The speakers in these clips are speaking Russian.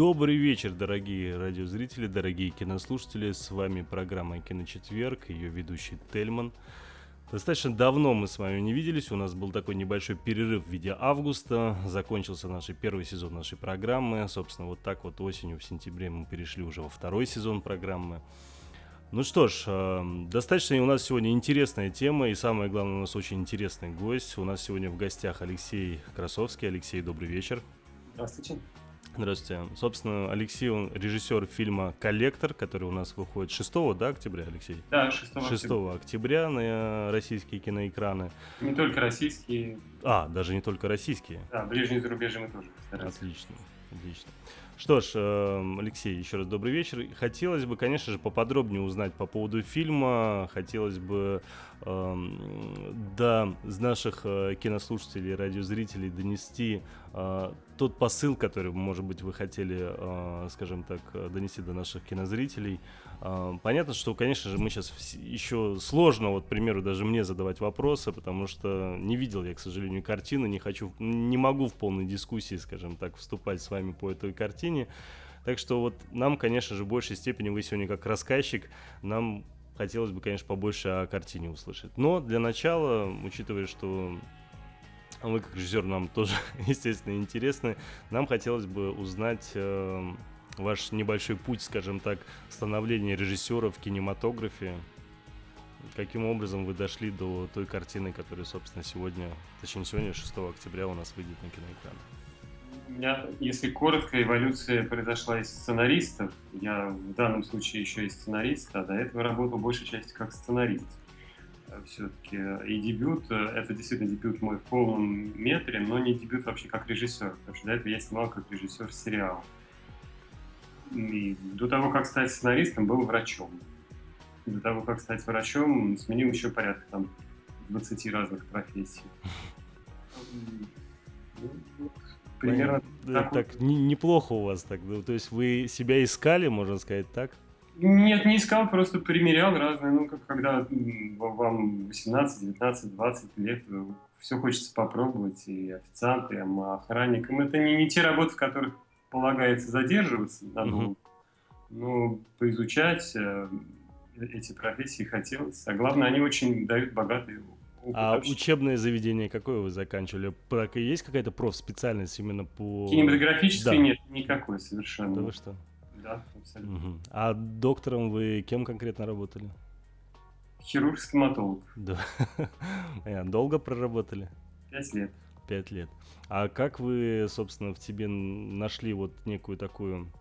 Добрый вечер, дорогие радиозрители, дорогие кинослушатели. С вами программа «Киночетверг», ее ведущий Тельман. Достаточно давно мы с вами не виделись, у нас был такой небольшой перерыв в виде августа, закончился наш первый сезон нашей программы, собственно, вот так вот осенью, в сентябре мы перешли уже во второй сезон программы. Ну что ж, э, достаточно у нас сегодня интересная тема, и самое главное, у нас очень интересный гость. У нас сегодня в гостях Алексей Красовский. Алексей, добрый вечер. Здравствуйте. Здравствуйте. Собственно, Алексей, он режиссер фильма «Коллектор», который у нас выходит 6 да, октября, Алексей? Да, 6, 6 октября. октября на российские киноэкраны. Не только российские. А, даже не только российские. Да, ближние зарубежье мы тоже постараемся. Отлично, отлично. Что ж, эм, Алексей, еще раз добрый вечер. Хотелось бы, конечно же, поподробнее узнать по поводу фильма. Хотелось бы эм, до наших э, кинослушателей, радиозрителей донести э, тот посыл, который, может быть, вы хотели, э, скажем так, донести до наших кинозрителей. Понятно, что, конечно же, мы сейчас еще сложно, вот, к примеру, даже мне задавать вопросы, потому что не видел я, к сожалению, картины, не хочу, не могу в полной дискуссии, скажем так, вступать с вами по этой картине. Так что вот нам, конечно же, в большей степени вы сегодня как рассказчик, нам хотелось бы, конечно, побольше о картине услышать. Но для начала, учитывая, что вы как режиссер нам тоже, естественно, интересны, нам хотелось бы узнать э, ваш небольшой путь, скажем так, становления режиссера в кинематографе. Каким образом вы дошли до той картины, которая, собственно, сегодня, точнее, сегодня, 6 октября, у нас выйдет на киноэкран? У меня, если коротко, эволюция произошла из сценаристов. Я в данном случае еще и сценарист, а до этого работал большей части как сценарист. Все-таки и дебют, это действительно дебют мой в полном метре, но не дебют вообще как режиссер, потому что до этого я снимал как режиссер сериала. И до того, как стать сценаристом, был врачом. До того, как стать врачом, сменил еще порядка там 20 разных профессий. Ну, примерно да, так, так неплохо у вас так. Ну, то есть вы себя искали, можно сказать, так? Нет, не искал, просто примерял разные. Ну, как когда вам 18, 19, 20 лет, все хочется попробовать, и официантам, и охранникам. Это не, не те работы, в которых полагается задерживаться надолго. Угу. Ну, поизучать э, эти профессии хотелось. А главное, они очень дают богатый опыт. А общения. учебное заведение какое вы заканчивали? Есть какая-то профспециальность именно по... Кинематографической да. нет, никакой совершенно. Да вы что? Да, абсолютно. Угу. А доктором вы кем конкретно работали? Хирург-стоматолог. Да. Долго проработали? Пять лет. Пять лет. А как вы, собственно, в тебе нашли вот некую такую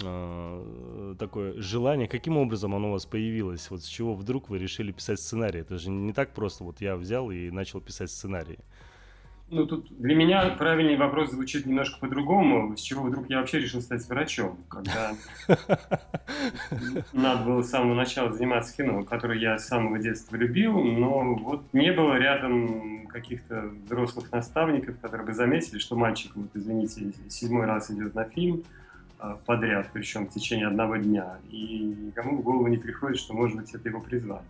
э, такое желание, каким образом оно у вас появилось? Вот с чего вдруг вы решили писать сценарий? Это же не так просто, вот я взял и начал писать сценарий. Ну, тут для меня правильный вопрос звучит немножко по-другому. С чего вдруг я вообще решил стать врачом? Когда надо было с самого начала заниматься кино, которое я с самого детства любил, но вот не было рядом каких-то взрослых наставников, которые бы заметили, что мальчик, вот извините, седьмой раз идет на фильм а, подряд, причем в течение одного дня, и никому в голову не приходит, что, может быть, это его призвание.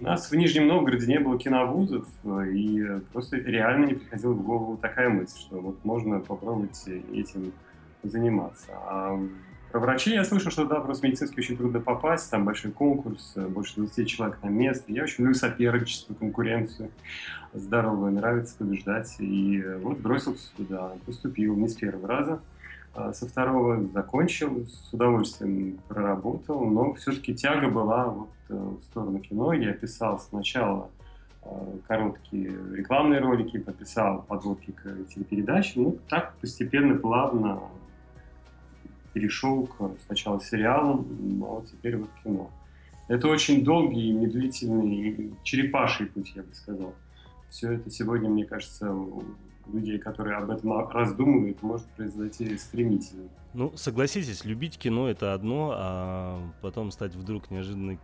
У нас в Нижнем Новгороде не было киновузов, и просто реально не приходила в голову такая мысль, что вот можно попробовать этим заниматься. А про врачей я слышал, что да, просто медицинский очень трудно попасть, там большой конкурс, больше 20 человек на место. Я очень люблю соперничество, конкуренцию, здоровую, нравится побеждать. И вот бросился туда, поступил не с первого раза. А со второго закончил, с удовольствием проработал, но все-таки тяга была вот э, в сторону кино. Я писал сначала э, короткие рекламные ролики, подписал подводки к телепередачам. Ну, так постепенно, плавно перешел к сначала сериалам, а вот теперь вот кино. Это очень долгий, медлительный, черепаший путь, я бы сказал. все это сегодня, мне кажется, людей, которые об этом раздумывают, может произойти стремительно. Ну, согласитесь, любить кино это одно, а потом стать вдруг неожиданно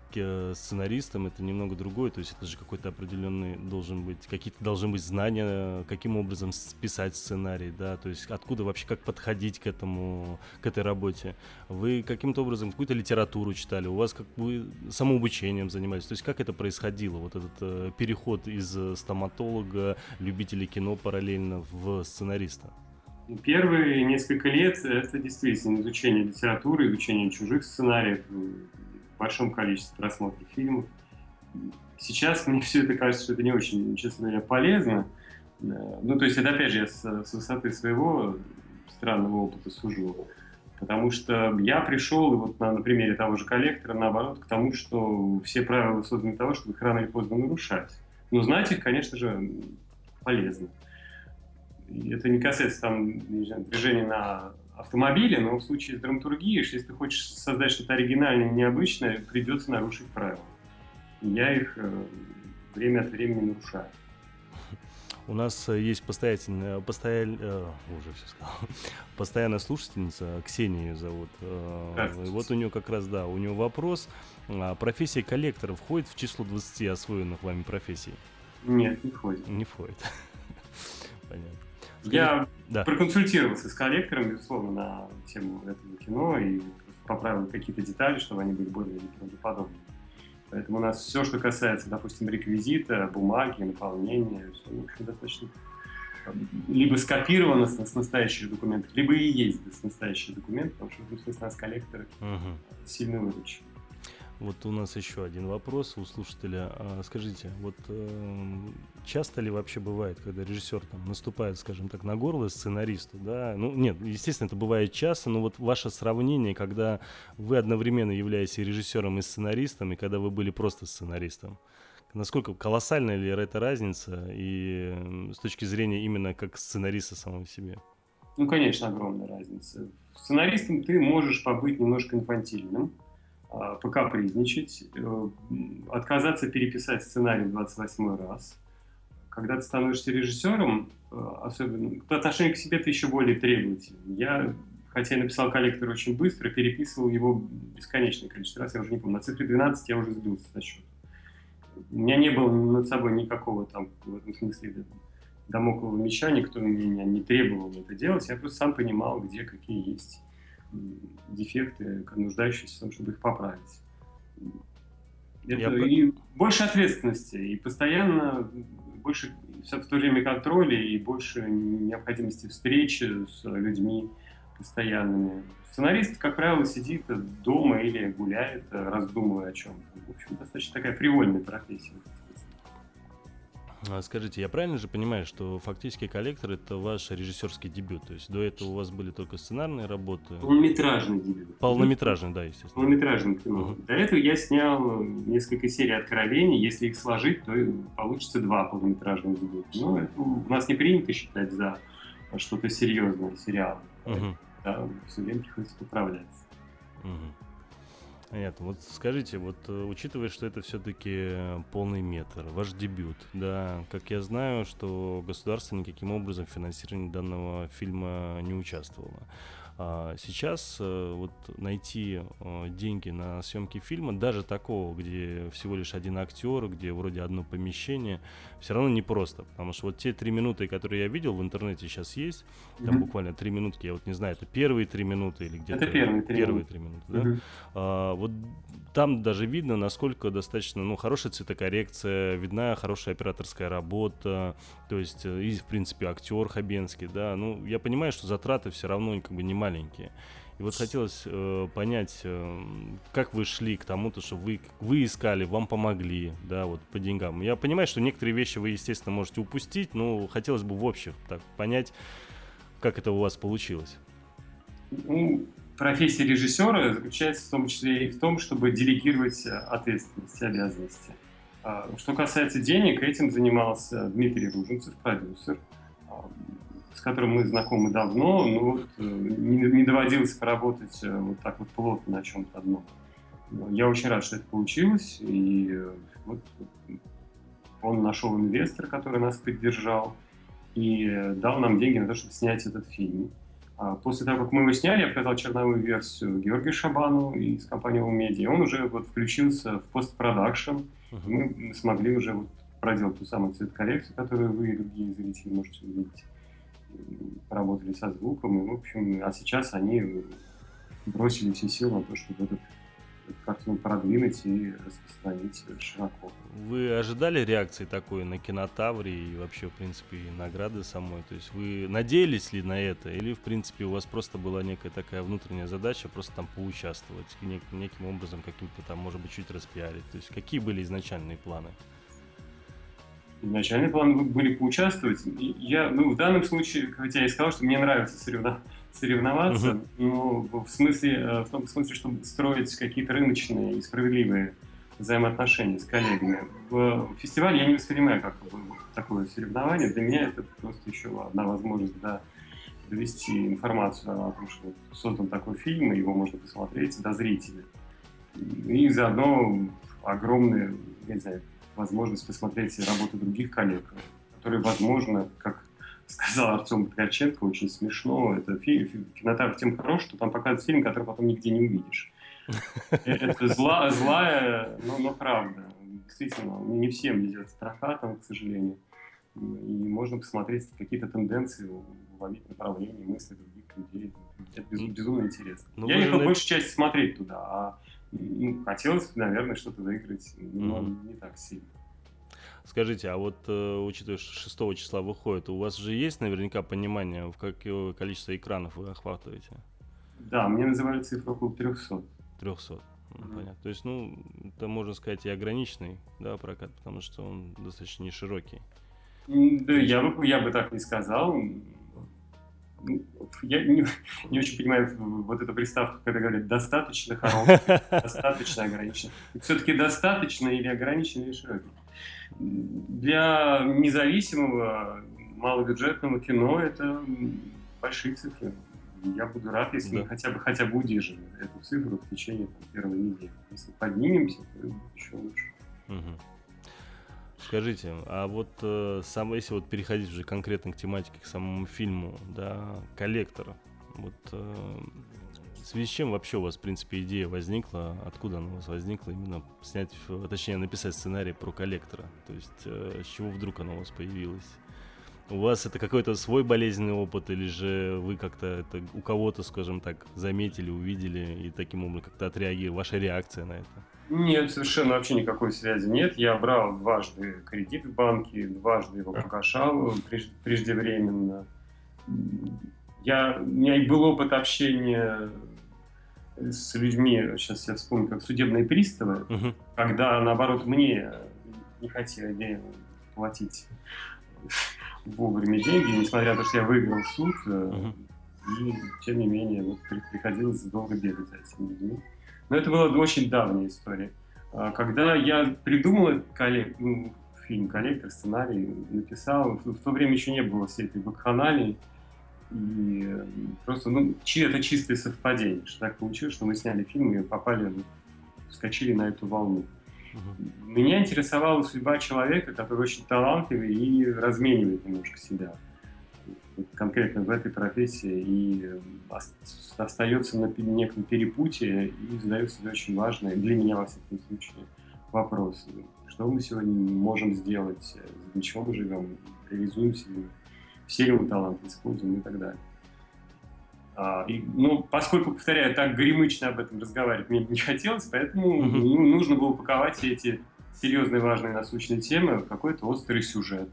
сценаристом это немного другое. То есть это же какой-то определенный должен быть, какие-то должны быть знания, каким образом писать сценарий, да, то есть откуда вообще как подходить к этому, к этой работе. Вы каким-то образом какую-то литературу читали, у вас как вы самообучением занимались. То есть как это происходило, вот этот э, переход из стоматолога, любителя кино параллельно в сценариста? Первые несколько лет это действительно изучение литературы, изучение чужих сценариев, в большом количестве просмотров фильмов. Сейчас мне все это кажется, что это не очень, честно говоря, полезно. Ну, то есть это, опять же, я с, с высоты своего странного опыта сужу. Потому что я пришел, вот на, на примере того же коллектора, наоборот, к тому, что все правила созданы для того, чтобы их рано или поздно нарушать. Но знать их, конечно же, полезно это не касается там движения на автомобиле, но в случае с драматургией, если ты хочешь создать что-то оригинальное, необычное, придется нарушить правила. я их э, время от времени нарушаю. У нас э, есть постоянная, постоянная, э, уже все сказал, постоянная слушательница, Ксения ее зовут. Э, вот у нее как раз, да, у нее вопрос. А профессия коллектора входит в число 20 освоенных вами профессий? Нет, не входит. Не входит. Понятно. Я да. проконсультировался с коллектором, безусловно, на тему этого кино и поправил какие-то детали, чтобы они были более правдоподобными. Поэтому у нас все, что касается, допустим, реквизита, бумаги, наполнения, все, в общем, достаточно либо скопировано с, с настоящих документов, либо и есть с настоящих документов, потому что в нас коллекторы угу. сильно выручили. Вот у нас еще один вопрос у слушателя. А, скажите, вот э, часто ли вообще бывает, когда режиссер там наступает, скажем так, на горло сценаристу, да? Ну, нет, естественно, это бывает часто, но вот ваше сравнение, когда вы одновременно являетесь и режиссером, и сценаристом, и когда вы были просто сценаристом, насколько колоссальная ли эта разница и с точки зрения именно как сценариста самого себе? Ну, конечно, огромная разница. Сценаристом ты можешь побыть немножко инфантильным, покапризничать, э, отказаться переписать сценарий в 28 раз. Когда ты становишься режиссером, э, особенно по отношению к себе ты еще более требовательный. Я, хотя я написал коллектор очень быстро, переписывал его бесконечное количество раз, я уже не помню, на цифре 12 я уже сбился со счета. У меня не было над собой никакого там, в этом смысле, домоклого меча, никто меня не требовал это делать, я просто сам понимал, где какие есть дефекты, нуждающиеся в том, чтобы их поправить. Это Я... и больше ответственности, и постоянно больше в то время контроля, и больше необходимости встречи с людьми постоянными. Сценарист, как правило, сидит дома или гуляет, раздумывая о чем-то. В общем, достаточно такая привольная профессия. А, скажите, я правильно же понимаю, что фактически коллектор это ваш режиссерский дебют? То есть до этого у вас были только сценарные работы? Полнометражный дебют. Полнометражный, да, естественно. Полнометражный кино. Угу. До этого я снял несколько серий откровений. Если их сложить, то получится два полнометражных дебюта. Но это у нас не принято считать за что-то серьезное сериал. Угу. Да, все время приходится поправляться. Угу. Понятно. Вот скажите, вот э, учитывая, что это все-таки полный метр, ваш дебют, да, как я знаю, что государство никаким образом в финансировании данного фильма не участвовало. А сейчас э, вот найти э, деньги на съемки фильма, даже такого, где всего лишь один актер, где вроде одно помещение, все равно непросто. Потому что вот те три минуты, которые я видел в интернете сейчас есть, там mm-hmm. буквально три минутки, я вот не знаю, это первые три минуты или где-то... Это первые три первые минуты. Три минуты да? mm-hmm. а, вот там даже видно, насколько достаточно, ну, хорошая цветокоррекция, видна хорошая операторская работа, то есть э, и, в принципе, актер Хабенский, да, ну, я понимаю, что затраты все равно как бы не маленькие. И вот хотелось э, понять, э, как вы шли к тому-то, что вы, вы искали, вам помогли, да, вот по деньгам. Я понимаю, что некоторые вещи вы, естественно, можете упустить, но хотелось бы в общем так понять, как это у вас получилось. Профессия режиссера заключается в том числе и в том, чтобы делегировать ответственность обязанности. А, что касается денег, этим занимался Дмитрий Ружинцев, продюсер с которым мы знакомы давно, но вот э, не, доводилось поработать э, вот так вот плотно на чем-то одном. Я очень рад, что это получилось, и э, вот он нашел инвестора, который нас поддержал, и дал нам деньги на то, чтобы снять этот фильм. А после того, как мы его сняли, я показал черновую версию Георгию Шабану из компании Media. Он уже вот включился в постпродакшн. Uh-huh. Мы смогли уже вот проделать ту самую цвет-коррекцию, которую вы и другие зрители можете увидеть. Поработали со звуком, и, в общем, а сейчас они бросили все силы на то, чтобы этот картину продвинуть и распространить широко. Вы ожидали реакции такой на кинотавре и вообще, в принципе, и награды самой? То есть вы надеялись ли на это? Или, в принципе, у вас просто была некая такая внутренняя задача просто там поучаствовать, нек- неким образом каким-то там, может быть, чуть распиарить? То есть какие были изначальные планы? Изначальные планы были поучаствовать. Я, ну, в данном случае, хотя я и сказал, что мне нравится соревноваться, соревноваться, uh-huh. но в смысле, э, в том смысле, чтобы строить какие-то рыночные и справедливые взаимоотношения с коллегами. В фестивале я не воспринимаю как такое соревнование. Для меня это просто еще одна возможность да, довести информацию о том, что создан такой фильм, и его можно посмотреть до зрителей. И заодно огромная, я не знаю, возможность посмотреть работу других коллег, которые, возможно, как сказал Артем Ткаченко, очень смешно. Это фильм, кинотеатр тем хорош, что там показывают фильм, который потом нигде не увидишь. Э, это зла, злая, но, но правда. Действительно, не всем везет с прокатом, к сожалению. И можно посмотреть какие-то тенденции, уловить направления, мысли других людей. Это безумно, безумно интересно. Но ну, Я ехал на... большей части смотреть туда, а ну, хотелось, наверное, что-то выиграть, но mm-hmm. не так сильно. Скажите, а вот э, учитывая, что 6 числа выходит, у вас же есть наверняка понимание, в какое количество экранов вы охватываете? Да, мне называли цифру около 300. 300. Mm-hmm. Понятно. То есть, ну, это можно сказать и ограниченный, да, прокат, потому что он достаточно не широкий. Да, я бы, я бы так не сказал. Ну, я не, не очень понимаю вот эту приставку, когда говорят достаточно хороший, достаточно ограничен. Все-таки достаточно или ограничен, или широкий. Для независимого малобюджетного кино это большие цифры. Я буду рад, если да. мы хотя бы хотя бы удержим эту цифру в течение там, первой недели. Если поднимемся, то еще лучше. Угу. Скажите, а вот э, сам, если вот переходить уже конкретно к тематике, к самому фильму, да, коллектор, вот э, в связи с чем вообще у вас, в принципе, идея возникла, откуда она у вас возникла, именно снять, точнее, написать сценарий про коллектора, то есть э, с чего вдруг она у вас появилась? У вас это какой-то свой болезненный опыт, или же вы как-то это у кого-то, скажем так, заметили, увидели и таким образом как-то отреагировали, ваша реакция на это? Нет, совершенно вообще никакой связи нет. Я брал дважды кредит в банке, дважды его погашал преждевременно. Я, у меня был опыт общения с людьми, сейчас я вспомню, как судебные приставы, угу. когда, наоборот, мне не хотели платить вовремя деньги, несмотря на то, что я выиграл суд, угу. и тем не менее вот, приходилось долго бегать за этими людьми. Но это была очень давняя история. А, когда я придумал коллег, ну, фильм «Коллектор», сценарий, написал, в, в то время еще не было всей этой вакханалии, и просто, ну, это чистое совпадение, что так получилось, что мы сняли фильм и попали, вскочили на эту волну. Uh-huh. Меня интересовала судьба человека, который очень талантливый и разменивает немножко себя конкретно в этой профессии и остается на неком перепутье и задает себе очень важный, для меня, во всяком случае, вопрос. Что мы сегодня можем сделать, для чего мы живем, реализуемся ли, все мы таланты используем и так далее. А, и, ну, поскольку, повторяю, так гремычно об этом разговаривать мне не хотелось, поэтому mm-hmm. ну, нужно было упаковать все эти серьезные, важные, насущные темы в какой-то острый сюжет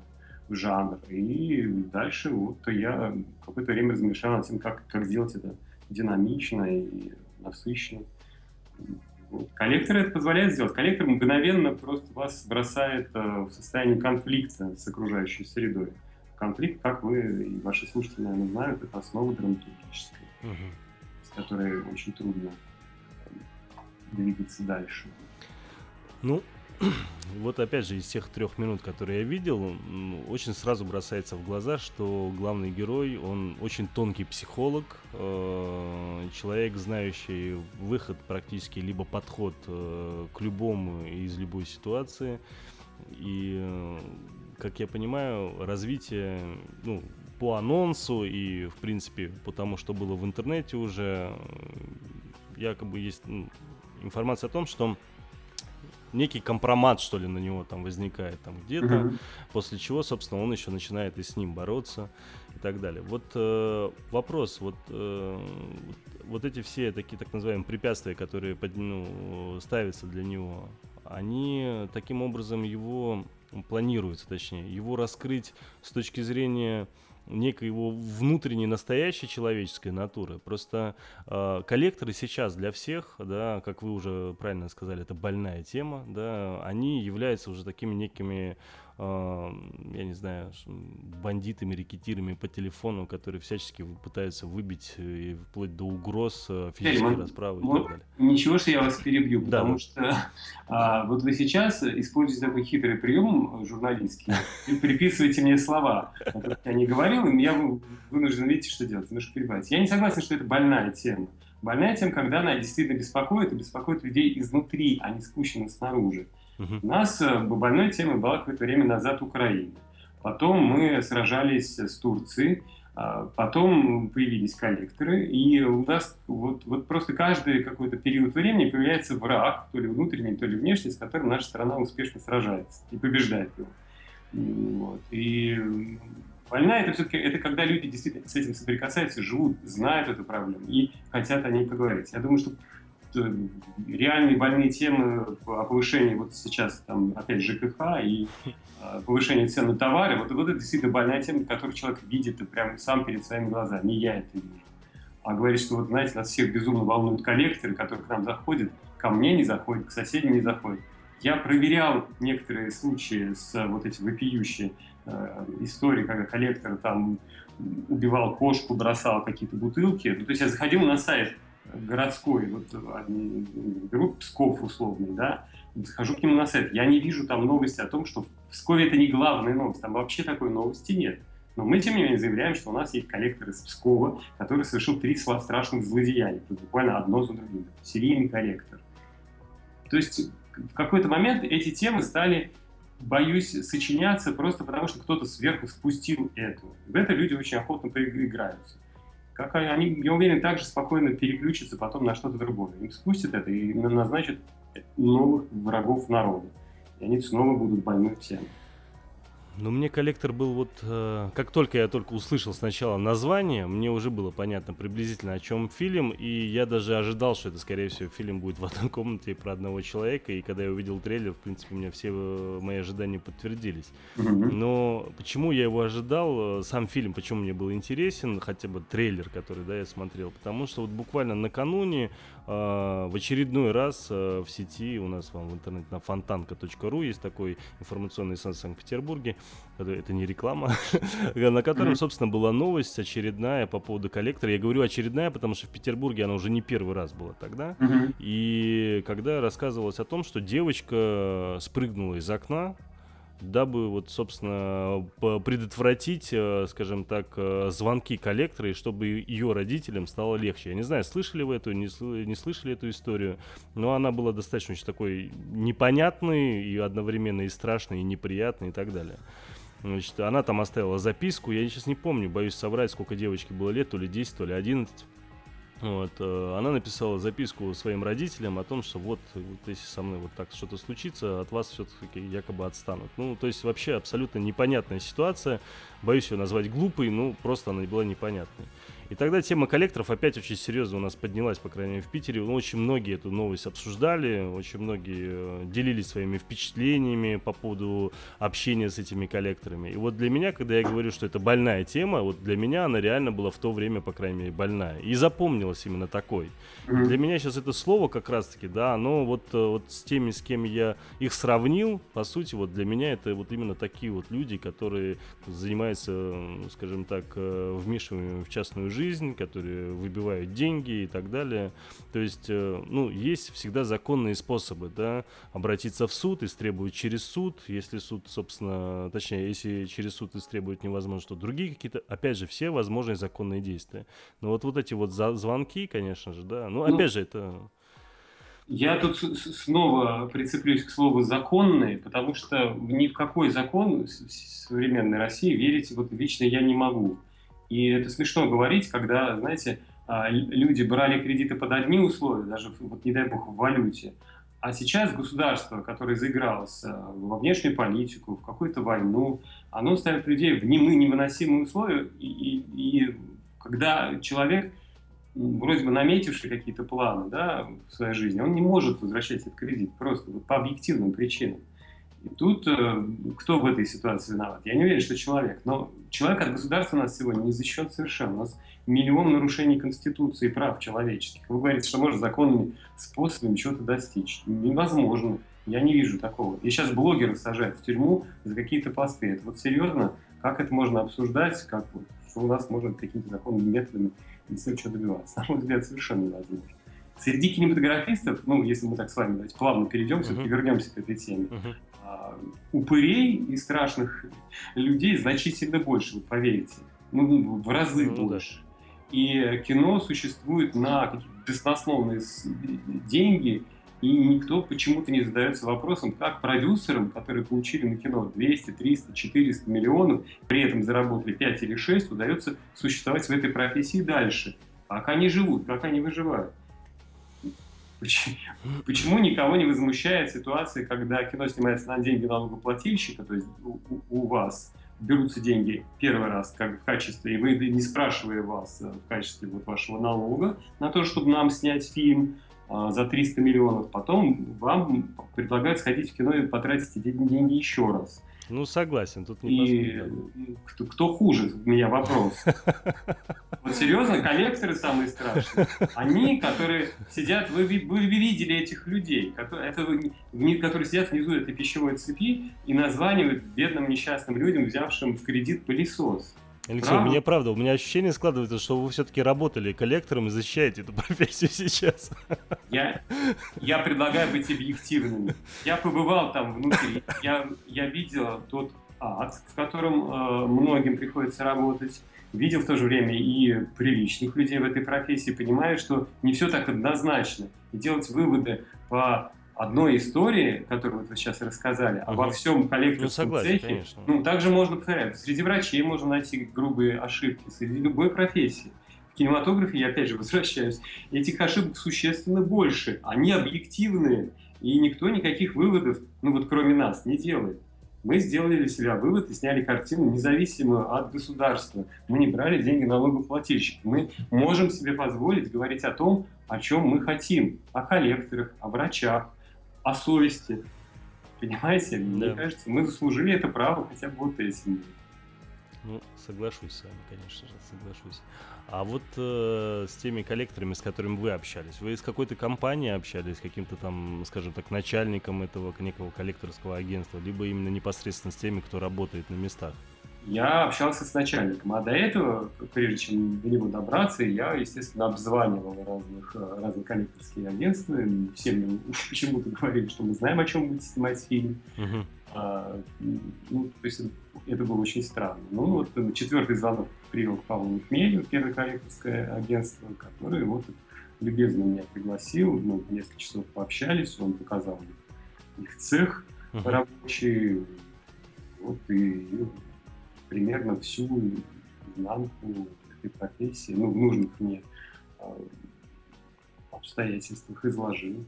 жанр. И дальше вот я какое-то время размышлял над тем, как, как сделать это динамично и насыщенно. Вот. Коллектор это позволяет сделать. Коллектор мгновенно просто вас бросает э, в состояние конфликта с окружающей средой. Конфликт, как вы и ваши слушатели, наверное, знают, это основа драматургическая, угу. с которой очень трудно двигаться дальше. Ну, вот опять же из тех трех минут, которые я видел, очень сразу бросается в глаза, что главный герой, он очень тонкий психолог, э, человек, знающий выход практически, либо подход э, к любому из любой ситуации. И, как я понимаю, развитие, ну, по анонсу и, в принципе, по тому, что было в интернете уже, якобы есть ну, информация о том, что некий компромат, что ли, на него там возникает там где-то, mm-hmm. после чего, собственно, он еще начинает и с ним бороться и так далее. Вот э, вопрос, вот, э, вот, вот эти все такие так называемые препятствия, которые под, ну, ставятся для него, они таким образом его планируются, точнее, его раскрыть с точки зрения некой его внутренней настоящей человеческой натуры. Просто э, коллекторы сейчас для всех, да, как вы уже правильно сказали, это больная тема, да, они являются уже такими некими я не знаю, бандитами, рекетирами по телефону, которые всячески пытаются выбить э, и вплоть до угроз э, физической расправы и так далее. Ничего, что я вас перебью, потому да, что а, вот вы сейчас используете такой хитрый прием журналистский, и приписываете мне слова, которые я не говорил, и я вынужден, видите, что делать, немножко перебивать. Я не согласен, что это больная тема. Больная тема, когда она действительно беспокоит, и беспокоит людей изнутри, а не спущена снаружи. Угу. У нас э, больной темой была какое-то время назад Украина. Потом мы сражались с Турцией, а потом появились коллекторы, и у нас вот, вот просто каждый какой-то период времени появляется враг, то ли внутренний, то ли внешний, с которым наша страна успешно сражается и побеждает его. Вот. И война это все-таки это когда люди действительно с этим соприкасаются, живут, знают эту проблему и хотят о ней поговорить. Я думаю, что Э, реальные больные темы о повышении вот сейчас там опять ЖКХ и э, повышение цен на товары, вот, вот это действительно больная тема, которую человек видит и прям сам перед своими глазами, не я это вижу. А говорит, что вот, знаете, нас всех безумно волнуют коллекторы, которые к нам заходят, ко мне не заходят, к соседям не заходят. Я проверял некоторые случаи с вот эти вопиющие э, истории, когда коллектор там убивал кошку, бросал какие-то бутылки. Ну, то есть я заходил на сайт городской, вот берут Псков условный, да, захожу к нему на сайт, я не вижу там новости о том, что в Пскове это не главная новость, там вообще такой новости нет. Но мы, тем не менее, заявляем, что у нас есть коллектор из Пскова, который совершил три страшных злодеяния, буквально одно за другим. Серийный коллектор. То есть в какой-то момент эти темы стали, боюсь, сочиняться просто потому, что кто-то сверху спустил эту. В это люди очень охотно поиграются как они, я уверен, также спокойно переключатся потом на что-то другое. Им спустят это и назначат новых врагов народа. И они снова будут больны всем. Ну, мне коллектор был вот... Э, как только я только услышал сначала название, мне уже было понятно приблизительно, о чем фильм, и я даже ожидал, что это, скорее всего, фильм будет в одной комнате про одного человека, и когда я увидел трейлер, в принципе, у меня все э, мои ожидания подтвердились. Но почему я его ожидал, э, сам фильм, почему мне был интересен, хотя бы трейлер, который, да, я смотрел, потому что вот буквально накануне в очередной раз э, в сети, у нас вам в интернете на фонтанка.ру есть такой информационный сайт в Санкт-Петербурге, это не реклама, на котором, собственно, была новость очередная по поводу коллектора. Я говорю очередная, потому что в Петербурге она уже не первый раз была тогда. И когда рассказывалось о том, что девочка спрыгнула из окна, дабы вот, собственно, предотвратить, э, скажем так, э, звонки коллектора, и чтобы ее родителям стало легче. Я не знаю, слышали вы эту, не, слышали эту историю, но она была достаточно очень такой непонятной и одновременно и страшной, и неприятной, и так далее. Значит, она там оставила записку, я сейчас не помню, боюсь соврать, сколько девочке было лет, то ли 10, то ли 11. Вот, э, она написала записку своим родителям о том, что вот, вот если со мной вот так что-то случится, от вас все-таки якобы отстанут. Ну, то есть вообще абсолютно непонятная ситуация. Боюсь ее назвать глупой, ну, просто она была непонятной. И тогда тема коллекторов опять очень серьезно у нас поднялась, по крайней мере, в Питере. Ну, очень многие эту новость обсуждали, очень многие э, делились своими впечатлениями по поводу общения с этими коллекторами. И вот для меня, когда я говорю, что это больная тема, вот для меня она реально была в то время, по крайней мере, больная. И запомнилась именно такой. Для меня сейчас это слово как раз-таки, да, оно вот, э, вот с теми, с кем я их сравнил, по сути, вот для меня это вот именно такие вот люди, которые занимаются, скажем так, э, вмешиванием в частную жизнь, которые выбивают деньги и так далее. То есть, э, ну, есть всегда законные способы, да, обратиться в суд, истребовать через суд, если суд, собственно, точнее, если через суд истребовать невозможно, что другие какие-то, опять же, все возможные законные действия. Но вот, вот эти вот звонки, конечно же, да, ну, ну опять же, это Я тут снова прицеплюсь к слову «законные», потому что ни в какой закон современной России верить вот лично я не могу. И это смешно говорить, когда, знаете, а, люди брали кредиты под одни условия, даже, вот, не дай бог, в валюте, а сейчас государство, которое заигралось э, во внешнюю политику, в какую-то войну, оно ставит людей в невыносимые условия, и, и, и когда человек вроде бы наметивший какие-то планы да, в своей жизни, он не может возвращать этот кредит просто вот по объективным причинам. И тут э, кто в этой ситуации виноват? Я не уверен, что человек. Но человек от государства у нас сегодня не защищен совершенно. У нас миллион нарушений Конституции и прав человеческих. Вы говорите, что можно законными способами чего-то достичь. Невозможно. Я не вижу такого. И сейчас блогеры сажают в тюрьму за какие-то посты. Это вот серьезно? Как это можно обсуждать? Как вот, что у нас можно какими-то законными методами действительно что добиваться. На мой взгляд, совершенно невозможно. Среди кинематографистов, ну, если мы так с вами давайте плавно перейдем, uh-huh. все-таки вернемся к этой теме, uh-huh. а, упырей и страшных людей значительно больше, вы поверите. Ну, в разы uh-huh. больше. И кино существует на какие-то баснословные деньги, и никто почему-то не задается вопросом, как продюсерам, которые получили на кино 200, 300, 400 миллионов, при этом заработали 5 или 6, удается существовать в этой профессии дальше. Как они живут, как они выживают. Почему, почему никого не возмущает ситуация, когда кино снимается на деньги налогоплательщика, то есть у, у вас берутся деньги первый раз как в качестве, и вы не спрашивая вас э, в качестве вот вашего налога на то, чтобы нам снять фильм, за 300 миллионов, потом вам предлагают сходить в кино и потратить эти деньги еще раз. Ну, согласен, тут не И кто, кто хуже, у меня вопрос. Вот серьезно, коллекторы самые страшные. Они, которые сидят, вы, вы, вы видели этих людей, которые, это, которые сидят внизу этой пищевой цепи и названивают бедным несчастным людям, взявшим в кредит пылесос. Алексей, правда? у меня правда, у меня ощущение складывается, что вы все-таки работали коллектором и защищаете эту профессию сейчас. Я, я предлагаю быть объективными. Я побывал там внутри, я, я видел тот ад, в котором э, многим приходится работать. Видел в то же время и приличных людей в этой профессии, понимаю, что не все так однозначно. И делать выводы по одной истории, которую вот вы сейчас рассказали, угу. во всем коллекторском ну, цехе, конечно. ну, также можно повторять. Среди врачей можно найти грубые ошибки, среди любой профессии. В кинематографе, я опять же возвращаюсь, этих ошибок существенно больше. Они объективные, и никто никаких выводов, ну вот кроме нас, не делает. Мы сделали для себя вывод и сняли картину независимую от государства. Мы не брали деньги налогоплательщиков. Мы можем себе позволить говорить о том, о чем мы хотим. О коллекторах, о врачах, о совести. Понимаете? Да. Мне кажется, мы заслужили это право хотя бы вот этим. Ну, соглашусь с вами, конечно же, соглашусь. А вот э, с теми коллекторами, с которыми вы общались, вы с какой-то компанией общались, каким-то там, скажем так, начальником этого некого коллекторского агентства, либо именно непосредственно с теми, кто работает на местах? Я общался с начальником. А до этого, прежде чем до него добраться, я, естественно, обзванивал разных, э, разных коллекторские агентства. Все мне почему-то говорили, что мы знаем, о чем будет снимать фильм. Uh-huh. А, ну, то есть это было очень странно. Ну, вот четвертый звонок привел к Павлу Михмелю, первое коллекторское агентство, которое вот любезно меня пригласил. Мы ну, несколько часов пообщались, он показал их цех uh-huh. рабочий. Вот, и примерно всю изнанку этой профессии, ну, в нужных мне а, обстоятельствах изложил.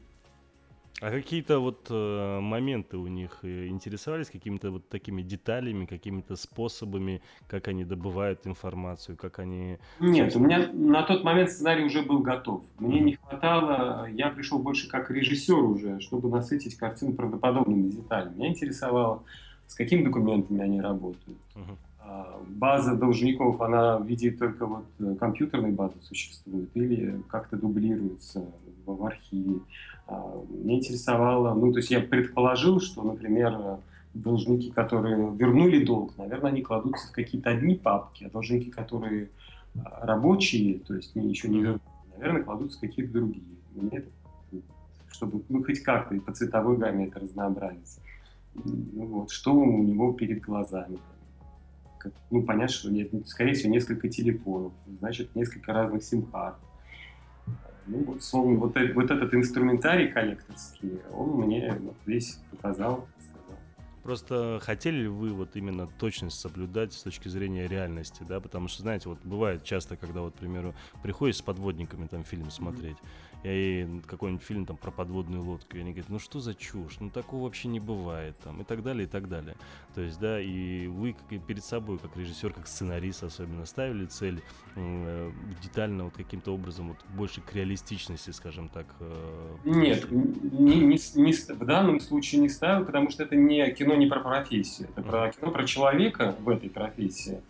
А какие-то вот э, моменты у них э, интересовались какими-то вот такими деталями, какими-то способами, как они добывают информацию, как они... Нет, у меня на тот момент сценарий уже был готов. Мне mm-hmm. не хватало, я пришел больше как режиссер уже, чтобы насытить картину правдоподобными деталями. Меня интересовало, с какими документами они работают, mm-hmm база должников, она в виде только вот э, компьютерной базы существует или как-то дублируется в, в архиве. А, мне интересовало, ну, то есть я предположил, что, например, должники, которые вернули долг, наверное, они кладутся в какие-то одни папки, а должники, которые а, рабочие, то есть еще не вернули, наверное, кладутся в какие-то другие. Мне это, чтобы ну, хоть как-то и по цветовой гамме это разнообразить. Ну, вот, что у него перед глазами ну, понятно, что нет, скорее всего, несколько телефонов, значит, несколько разных сим-карт. Ну, вот, словно, вот, вот этот инструментарий коллекторский, он мне вот весь показал, Просто хотели ли вы вот именно точность соблюдать с точки зрения реальности, да? Потому что, знаете, вот бывает часто, когда вот, к примеру, приходишь с подводниками там фильм смотреть, и какой-нибудь фильм там про подводную лодку, и они говорят, ну что за чушь, ну такого вообще не бывает, там, и так далее, и так далее. То есть, да, и вы как и перед собой, как режиссер, как сценарист особенно, ставили цель э, детально вот каким-то образом вот больше к реалистичности, скажем так? Э, Нет, не, не, не, в данном случае не ставил, потому что это не кино не про профессию, это про кино про человека в этой профессии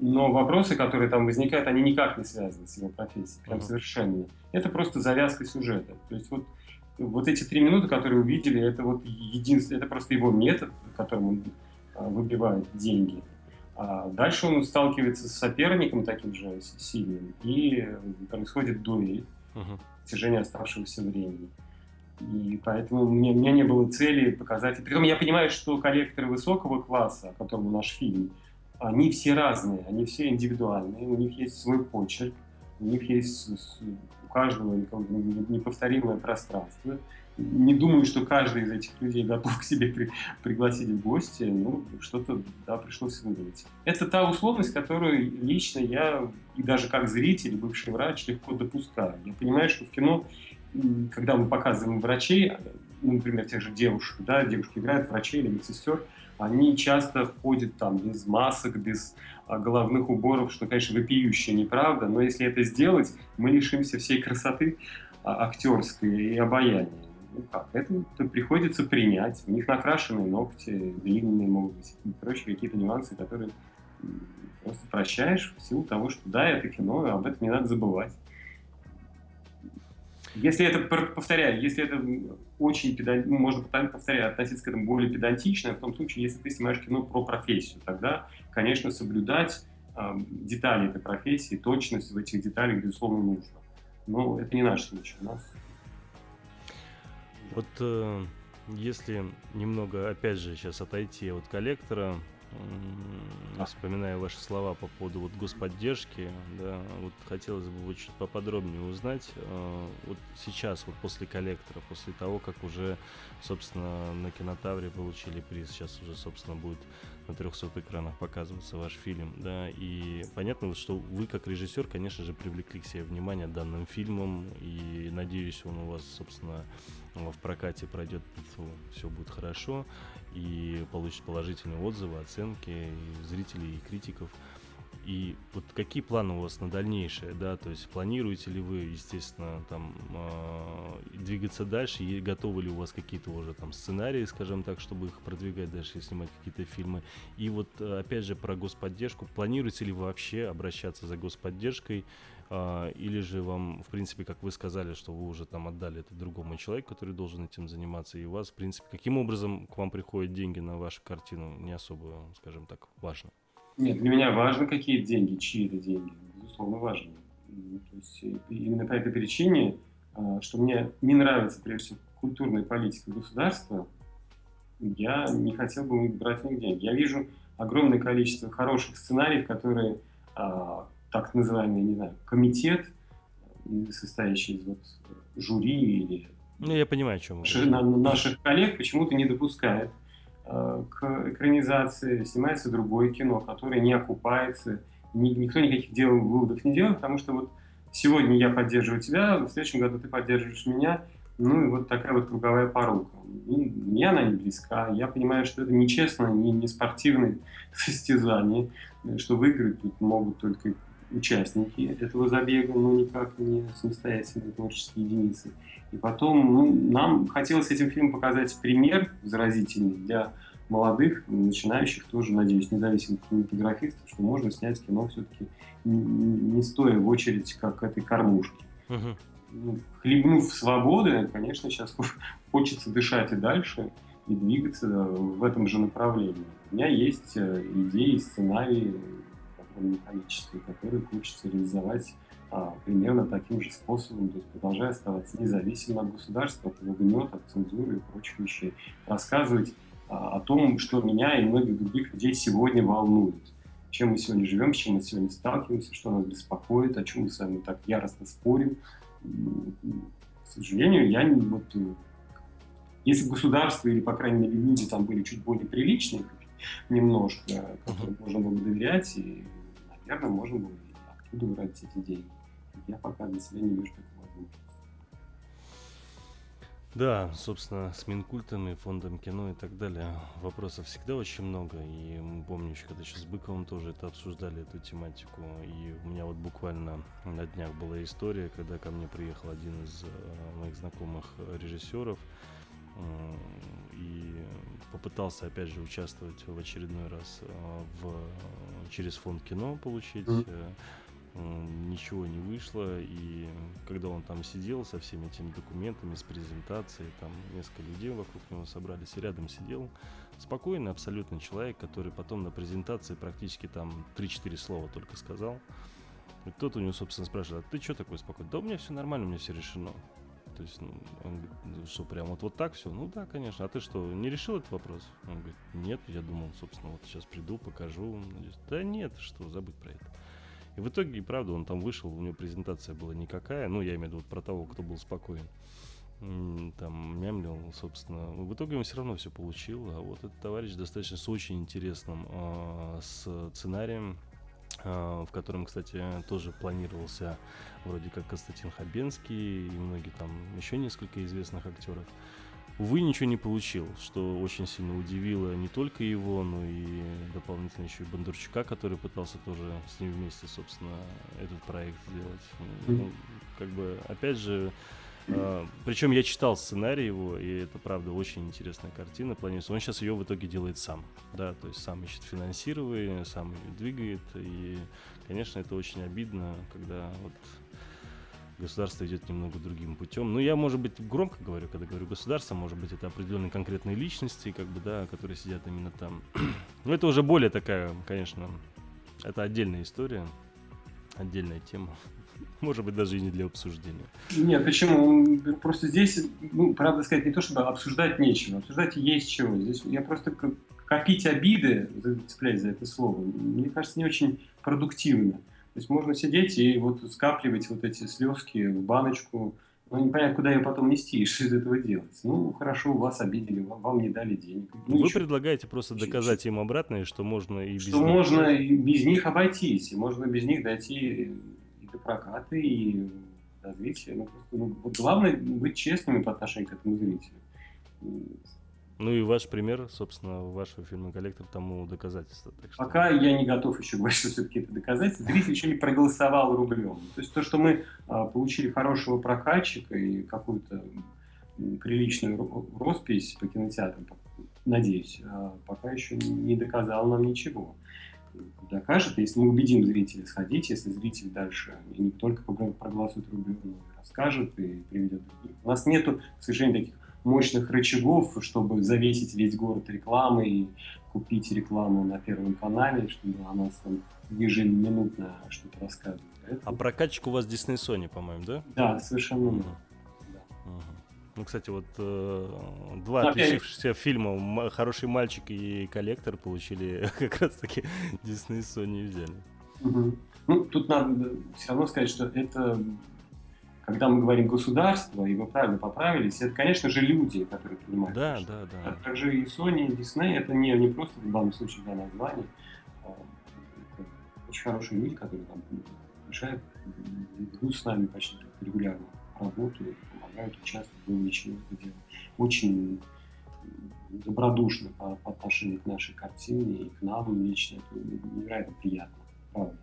но вопросы, которые там возникают, они никак не связаны с его профессией, прям uh-huh. совершенно. Это просто завязка сюжета. То есть вот, вот эти три минуты, которые увидели, это вот единственное, это просто его метод, которым он а, выбивает деньги. А дальше он сталкивается с соперником таким же сильным, и происходит дуэль uh-huh. в течение оставшегося времени. И поэтому у меня, у меня не было цели показать. Притом я понимаю, что коллекторы высокого класса, о котором наш фильм, они все разные, они все индивидуальные, у них есть свой почерк, у них есть у каждого неповторимое пространство. Не думаю, что каждый из этих людей готов к себе при, пригласить в гости, ну, что-то, да, пришлось выдумать. Это та условность, которую лично я, и даже как зритель, бывший врач, легко допускаю. Я понимаю, что в кино, когда мы показываем врачей, ну, например, тех же девушек, да, девушки играют врачей или медсестер, они часто ходят там без масок, без а, головных уборов, что, конечно, вопиющая неправда, но если это сделать, мы лишимся всей красоты а, актерской и обаяния. Ну как, это приходится принять. У них накрашенные ногти, длинные могут быть и прочие какие-то нюансы, которые просто прощаешь в силу того, что да, это кино, об этом не надо забывать. Если это, повторяю, если это очень педантично, ну, можно, повторяю, относиться к этому более педантично, в том случае, если ты снимаешь кино про профессию, тогда, конечно, соблюдать э, детали этой профессии, точность в этих деталях, безусловно, нужно. Но это не наш случай. У нас... Вот э, если немного, опять же, сейчас отойти от коллектора, вспоминая ваши слова по поводу вот господдержки, да, вот хотелось бы вот чуть поподробнее узнать, э, вот сейчас, вот после коллектора, после того, как уже, собственно, на кинотавре получили приз, сейчас уже, собственно, будет на 300 экранах показываться ваш фильм, да, и понятно, что вы как режиссер, конечно же, привлекли к себе внимание данным фильмом, и надеюсь, он у вас, собственно, в прокате пройдет, все будет хорошо и получит положительные отзывы, оценки и зрителей, и критиков. И вот какие планы у вас на дальнейшее, да, то есть планируете ли вы, естественно, там э, двигаться дальше, и готовы ли у вас какие-то уже там сценарии, скажем так, чтобы их продвигать дальше и снимать какие-то фильмы? И вот опять же про господдержку, планируете ли вы вообще обращаться за господдержкой или же вам, в принципе, как вы сказали, что вы уже там отдали это другому человеку, который должен этим заниматься, и у вас, в принципе, каким образом к вам приходят деньги на вашу картину, не особо, скажем так, важно? Нет, для меня важно, какие деньги, чьи это деньги, безусловно, важно. То есть э, именно по этой причине, а, что мне не нравится, прежде всего, культурная политика государства, я не хотел бы брать у них деньги. Я вижу огромное количество хороших сценариев, которые а, так называемый, не знаю, комитет, состоящий из вот жюри или ну, я понимаю, о чем наших, на, наших коллег почему-то не допускает э, к экранизации. Снимается другое кино, которое не окупается. Ни, никто никаких дел, выводов не делает, потому что вот сегодня я поддерживаю тебя, в следующем году ты поддерживаешь меня. Ну и вот такая вот круговая порука. И мне она не близка. Я понимаю, что это нечестно, не, не спортивное состязание, что выиграть тут могут только участники этого забега, но никак не самостоятельные творческие единицы. И потом ну, нам хотелось этим фильмом показать пример заразительный для молодых, начинающих тоже, надеюсь, независимых кинематографистов, что можно снять кино все-таки не стоя в очередь, как этой кормушки. Uh-huh. Хлебнув свободы, конечно, сейчас хочется дышать и дальше, и двигаться в этом же направлении. У меня есть э, идеи, сценарии, количестве, которые хочется реализовать а, примерно таким же способом, то есть продолжая оставаться независимым от государства, от его гнета, от цензуры и прочих вещей. Рассказывать а, о том, что меня и многих других людей сегодня волнует. Чем мы сегодня живем, с чем мы сегодня сталкиваемся, что нас беспокоит, о чем мы с вами так яростно спорим. к сожалению, я не, вот, э, если государство или, по крайней мере, люди там были чуть более приличные, немножко, которым можно было доверять, и, наверное, можно было оттуда брать эти деньги. Я пока для себя не вижу такого возможности. Да, собственно, с Минкультом и фондом кино и так далее вопросов всегда очень много. И помню еще, когда еще с Быковым тоже это обсуждали, эту тематику. И у меня вот буквально на днях была история, когда ко мне приехал один из э, моих знакомых режиссеров и попытался опять же участвовать в очередной раз э, в, через фонд кино получить. Mm-hmm ничего не вышло, и когда он там сидел со всеми этими документами, с презентацией, там несколько людей вокруг него собрались, и рядом сидел спокойный абсолютно человек, который потом на презентации практически там 3-4 слова только сказал. И тот у него, собственно, спрашивает, а ты что такой спокойный? Да у меня все нормально, у меня все решено. То есть, ну, он говорит, «Ну, что, прям вот, вот так все? Ну да, конечно. А ты что, не решил этот вопрос? Он говорит, нет, я думал, собственно, вот сейчас приду, покажу. Да нет, что, забыть про это. И в итоге, правда, он там вышел, у него презентация была никакая, ну, я имею в виду вот про того, кто был спокоен. Там мямлил, собственно. В итоге он все равно все получил. А вот этот товарищ достаточно с очень интересным э, сценарием, в котором, кстати, тоже планировался вроде как Константин Хабенский и многие там еще несколько известных актеров. Увы, ничего не получил, что очень сильно удивило не только его, но и дополнительно еще и Бондарчука, который пытался тоже с ним вместе, собственно, этот проект сделать. Ну, как бы, опять же, причем я читал сценарий его, и это, правда, очень интересная картина. Планируется. Он сейчас ее в итоге делает сам. Да, то есть сам ищет финансирование, сам ее двигает. И, конечно, это очень обидно, когда вот государство идет немного другим путем. Ну, я, может быть, громко говорю, когда говорю государство, может быть, это определенные конкретные личности, как бы, да, которые сидят именно там. Но это уже более такая, конечно, это отдельная история, отдельная тема. Может быть, даже и не для обсуждения. Нет, почему? Просто здесь, ну, правда сказать, не то, чтобы обсуждать нечего. Обсуждать есть чего. Здесь я просто копить обиды, цепляясь за это слово, мне кажется, не очень продуктивно. То есть можно сидеть и вот скапливать вот эти слезки в баночку, но непонятно, куда ее потом нести и что из этого делать. Ну, хорошо, вас обидели, вам, вам не дали денег. Ну, Вы ничего. предлагаете просто доказать им обратное, что можно и без что них... можно и без них обойтись, и можно без них дойти и до проката, и зрителя. Ну, просто, ну, вот главное быть честными по отношению к этому зрителю. Ну и ваш пример, собственно, вашего фильма «Коллектор» тому доказательство. Так что... Пока я не готов еще говорить, что все-таки это доказательство. Зритель еще не проголосовал рублем. То есть то, что мы а, получили хорошего прокатчика и какую-то приличную роспись по кинотеатрам, надеюсь, а, пока еще не доказал нам ничего. Докажет, если мы убедим зрителя сходить, если зритель дальше не только проголосует рублем, но и расскажет и приведет других. У нас нету, к сожалению, таких мощных рычагов, чтобы завесить весь город рекламой и купить рекламу на Первом канале, чтобы она там ежеминутно что-то рассказывала. А прокатчик у вас Disney Sony, по-моему, да? Да, совершенно да. Ну, кстати, вот э, два Но отличившихся фильма «Хороший мальчик» и «Коллектор» получили как раз-таки Disney Sony взяли. Угу. Ну, тут надо все равно сказать, что это когда мы говорим государство, и вы правильно поправились, это, конечно же, люди, которые принимают Да, решения. да, да. А также и Sony, и Disney, это не, не просто в данном случае для названия. А это очень хорошие люди, которые там решают, ведут с нами почти регулярно работу, помогают, увеличении этого дела. Очень добродушно по, по отношению к нашей картине и к нам лично. Это невероятно приятно, правда.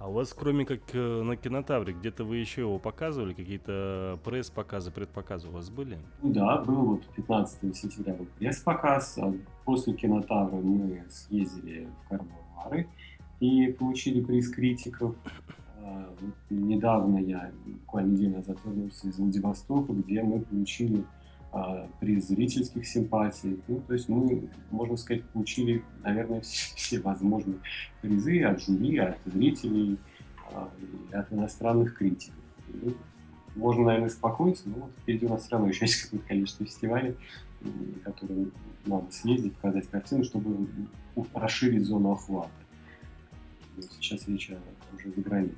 А у вас, кроме как э, на кинотавре, где-то вы еще его показывали? Какие-то пресс-показы, предпоказы у вас были? Ну да, был вот 15 сентября был пресс-показ. А после кинотавра мы съездили в Карбовары и получили приз критиков. Вот недавно я, буквально неделю назад, вернулся из Владивостока, где мы получили а, приз зрительских симпатий. Ну, то есть мы, можно сказать, получили, наверное, все, возможные призы от жюри, от зрителей, а, от иностранных критиков. Ну, можно, наверное, успокоиться, но вот впереди у нас все равно еще есть какое-то количество фестивалей, которые надо съездить, показать картину, чтобы расширить зону охвата. Сейчас речь уже за границей.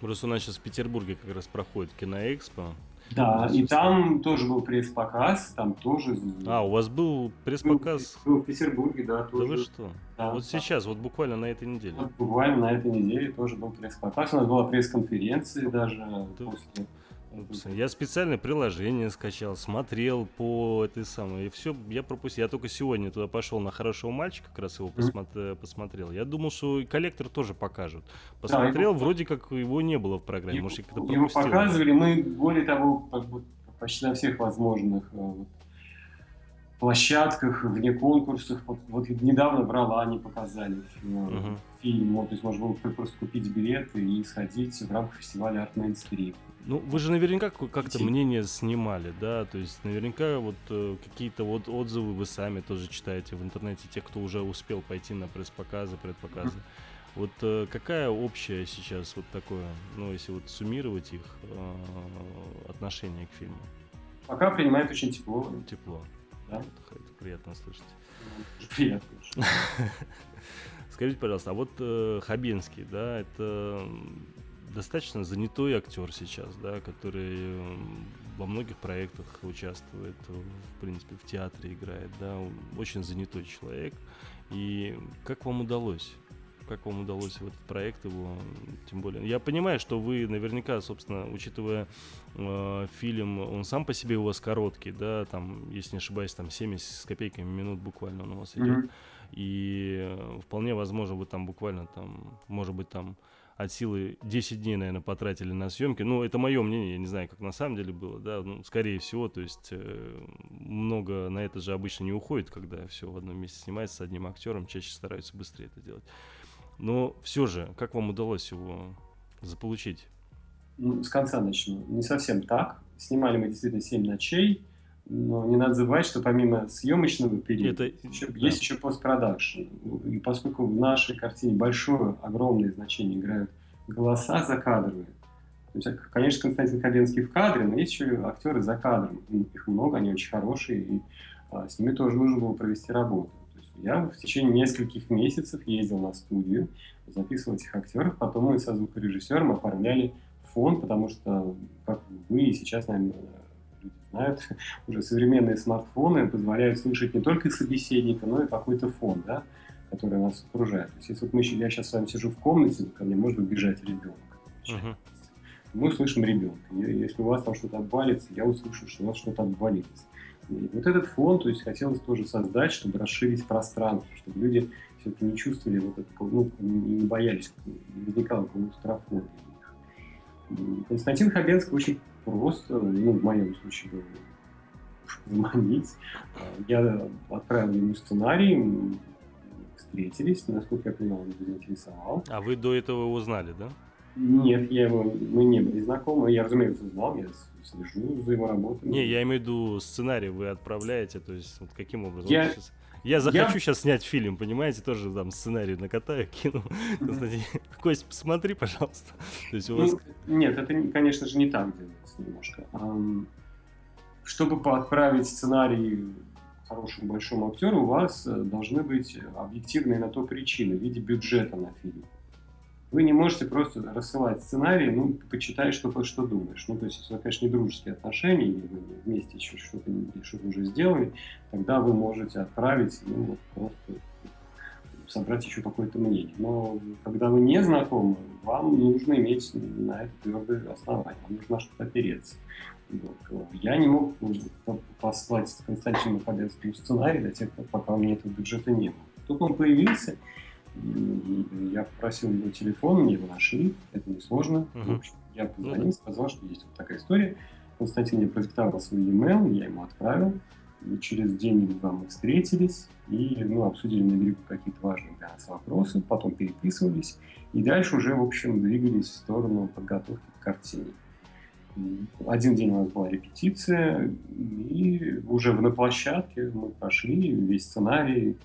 Просто у нас сейчас в Петербурге как раз проходит киноэкспо. Да, и там тоже был пресс-показ, там тоже... А, у вас был пресс-показ? Был, был в Петербурге, да, тоже. Да вы что? Да, вот да. сейчас, вот буквально на этой неделе. Вот буквально на этой неделе тоже был пресс-показ. У нас была пресс-конференция даже да. после я специальное приложение скачал, смотрел по этой самой, и все, я пропустил. Я только сегодня туда пошел на хорошего мальчика, как раз его посмотри, посмотрел. Я думал, что коллектор тоже покажут. Посмотрел, да, вроде как его не было в программе. Его, Может, как-то его показывали, мы, более того, почти на всех возможных э, площадках, вне конкурсах. Вот, вот недавно в Ролане показали фильм, uh-huh. фильм. Вот, то есть можно было просто купить билеты и сходить в рамках фестиваля Art Mainstream. Ну, вы же наверняка как-то мнение снимали, да? То есть наверняка вот э, какие-то вот отзывы вы сами тоже читаете в интернете, те, кто уже успел пойти на пресс-показы, предпоказы. Mm-hmm. Вот э, какая общая сейчас вот такое, ну, если вот суммировать их э, отношение к фильму? Пока принимает очень тепло. Тепло. Да? Это, это приятно слышать. Приятно. Скажите, пожалуйста, а вот э, Хабенский, да, это достаточно занятой актер сейчас, да, который во многих проектах участвует, в принципе, в театре играет, да, очень занятой человек. И как вам удалось? Как вам удалось в этот проект его, тем более? Я понимаю, что вы наверняка, собственно, учитывая э, фильм, он сам по себе у вас короткий, да, там, если не ошибаюсь, там 70 с копейками минут буквально он у вас идет. Mm-hmm. И вполне возможно, вы там буквально там, может быть, там от силы 10 дней, наверное, потратили на съемки. Ну, это мое мнение, я не знаю, как на самом деле было, да, ну, скорее всего, то есть э, много на это же обычно не уходит, когда все в одном месте снимается с одним актером, чаще стараются быстрее это делать. Но все же, как вам удалось его заполучить? Ну, с конца начну. Не совсем так. Снимали мы действительно 7 ночей, но не надо забывать, что помимо съемочного периода Это, еще, да. есть еще постпродакшн. И поскольку в нашей картине большое, огромное значение играют голоса за кадровые, то есть, конечно, Константин Хабенский в кадре, но есть еще актеры за кадром. Их много, они очень хорошие, и а, с ними тоже нужно было провести работу. То есть я в течение нескольких месяцев ездил на студию, записывал этих актеров, потом мы со звукорежиссером оформляли фон, потому что, как вы сейчас, наверное, знают, уже современные смартфоны позволяют слышать не только собеседника, но и какой-то фон, да, который нас окружает. То есть, если вот мы, я сейчас с вами сижу в комнате, ко мне может убежать ребенок. Uh-huh. Мы услышим ребенка. Если у вас там что-то обвалится, я услышу, что у вас что-то обвалилось. И вот этот фон, то есть хотелось тоже создать, чтобы расширить пространство, чтобы люди все-таки не чувствовали вот это, ну, не боялись, не возникало клаустрофобии. Константин Хабенский очень просто, ну, в моем случае заманить. Я отправил ему сценарий, встретились, насколько я понимал, он заинтересовал. А вы до этого его знали, да? Нет, я его, мы не были знакомы. Я, разумеется, знал, я слежу за его работой. Не, я имею в виду сценарий вы отправляете, то есть вот каким образом? Я, я захочу я... сейчас снять фильм, понимаете, тоже там сценарий накатаю, кину. Кость, посмотри, пожалуйста. То есть у вас... ну, нет, это, конечно же, не так делается немножко. Чтобы отправить сценарий хорошему большому актеру, у вас э, должны быть объективные на то причины в виде бюджета на фильм. Вы не можете просто рассылать сценарий, ну, почитай, что, что думаешь. Ну, то есть, если, конечно, не дружеские отношения, или вы вместе еще что-то что уже сделали, тогда вы можете отправить, ну, вот просто собрать еще какое-то мнение. Но когда вы не знакомы, вам нужно иметь на это твердое основание, вам нужно что-то опереться. Вот. Я не мог послать Константину Хабенскому сценарий до тех пор, пока у меня этого бюджета не было. Тут он появился, я попросил его телефон, мне его нашли, это несложно. Uh-huh. В общем, я позвонил, сказал, что есть вот такая история. Константин мне продиктовал свой e-mail, я ему отправил. И через день или два мы встретились и ну, обсудили на берегу какие-то важные для нас вопросы, потом переписывались. И дальше уже, в общем, двигались в сторону подготовки к картине. Один день у нас была репетиция, и уже на площадке мы прошли весь сценарий,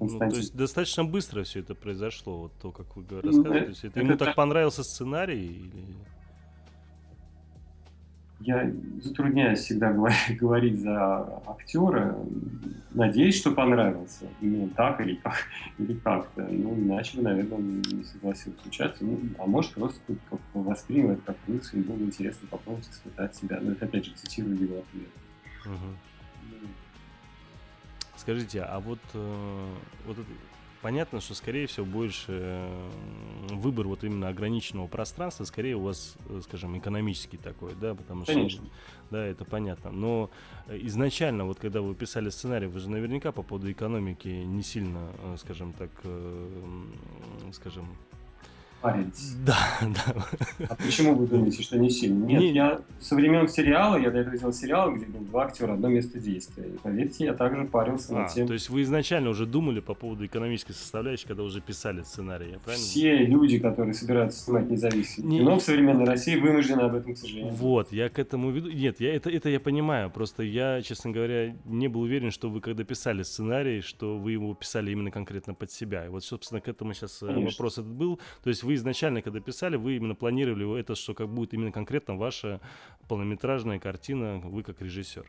ну, то есть достаточно быстро все это произошло, вот то, как вы рассказываете. Ну, это, ему это, так понравился сценарий? Или... я затрудняюсь всегда говорить за актера. Надеюсь, что понравился. Именно так или, как, или как-то. Ну, иначе бы, наверное, он не согласился участвовать. Ну, а может, просто как, воспринял это как плюс, и было интересно попробовать испытать себя. Но это, опять же, цитирую его ответ. Угу. Скажите, а вот, э, вот понятно, что, скорее всего, больше выбор вот именно ограниченного пространства, скорее у вас, э, скажем, экономический такой, да, потому что... Конечно. Да, это понятно. Но э, изначально, вот когда вы писали сценарий, вы же наверняка по поводу экономики не сильно, э, скажем так, скажем, парились. Да, да. А почему вы думаете, что не сильно? Нет, не... я со времен сериала, я до этого делал сериал, где был два актера, одно место действия. И поверьте, я также парился а, над тем. То есть вы изначально уже думали по поводу экономической составляющей, когда уже писали сценарий, я правильно? Все люди, которые собираются снимать независимое не... кино в современной России, вынуждены об этом, к сожалению. Вот, я к этому веду. Нет, я, это, это я понимаю. Просто я, честно говоря, не был уверен, что вы когда писали сценарий, что вы его писали именно конкретно под себя. И вот, собственно, к этому сейчас э, Конечно. вопрос этот был. То есть вы изначально, когда писали, вы именно планировали это, что как будет именно конкретно ваша полнометражная картина, вы как режиссер.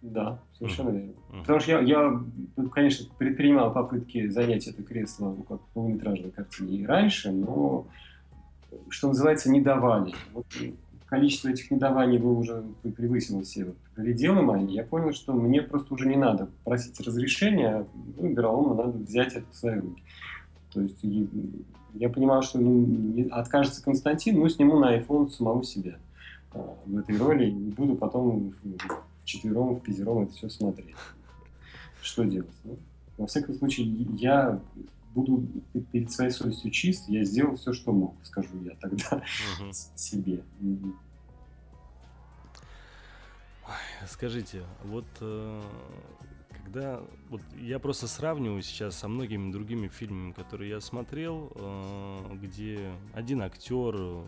Да, совершенно верно. Mm-hmm. Потому что я, я, конечно, предпринимал попытки занять это кресло ну, как полнометражной картине и раньше, но, что называется, не давали. Вот количество этих недаваний было уже превысило все пределы мои. Я понял, что мне просто уже не надо просить разрешения, ну, Берлому надо взять это в свои руки. То есть я понимал, что ну, откажется Константин, ну, сниму на iPhone самого себя а, в этой роли и буду потом в четвером, в пятером это все смотреть. Что делать? Ну, во всяком случае, я буду перед своей совестью чист, я сделал все, что мог, скажу я тогда угу. себе. Скажите, вот э, когда вот я просто сравниваю сейчас со многими другими фильмами, которые я смотрел, э, где один актер,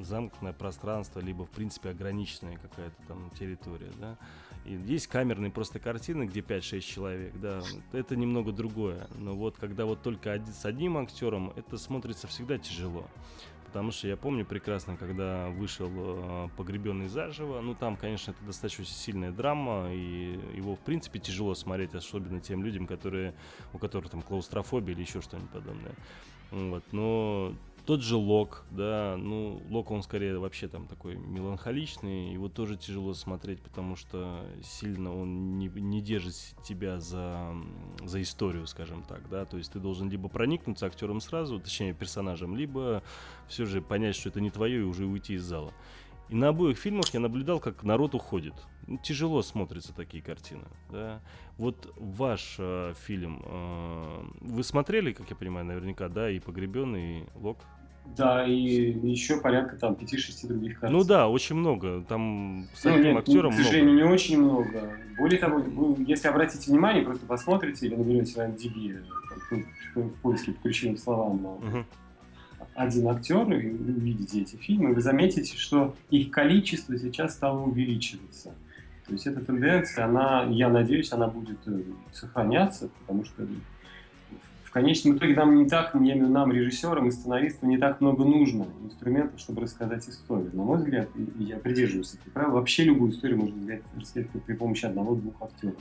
замкнутое пространство, либо в принципе ограниченная какая-то там территория, да. И есть камерные просто картины, где 5-6 человек, да, это немного другое. Но вот когда вот только с одним актером, это смотрится всегда тяжело. Потому что я помню прекрасно, когда вышел э, «Погребенный заживо», ну там, конечно, это достаточно сильная драма, и его, в принципе, тяжело смотреть, особенно тем людям, которые, у которых там клаустрофобия или еще что-нибудь подобное. Вот, но тот же Лок, да, ну, Лок, он скорее вообще там такой меланхоличный, его тоже тяжело смотреть, потому что сильно он не, не держит тебя за, за историю, скажем так, да, то есть ты должен либо проникнуться актером сразу, точнее персонажем, либо все же понять, что это не твое и уже уйти из зала. И на обоих фильмах я наблюдал, как народ уходит. Ну, тяжело смотрятся такие картины. Да? Вот ваш э, фильм, э, вы смотрели, как я понимаю, наверняка, да, и «Погребенный», и «Лок»? Да, и еще порядка там 5-6 других картин. Ну да, очень много. Там с ну, нет, актером К сожалению, много. не очень много. Более того, вы, если обратите внимание, просто посмотрите или наберете на MDB там, в поиске по ключевым словам угу. Один актер, и увидите эти фильмы, вы заметите, что их количество сейчас стало увеличиваться. То есть эта тенденция, она, я надеюсь, она будет э, сохраняться, потому что в конечном итоге нам не так, нам, режиссерам и сценаристам, не так много нужно инструментов, чтобы рассказать историю. На мой взгляд, я придерживаюсь этого правила, вообще любую историю можно взять, рассказать при помощи одного-двух актеров.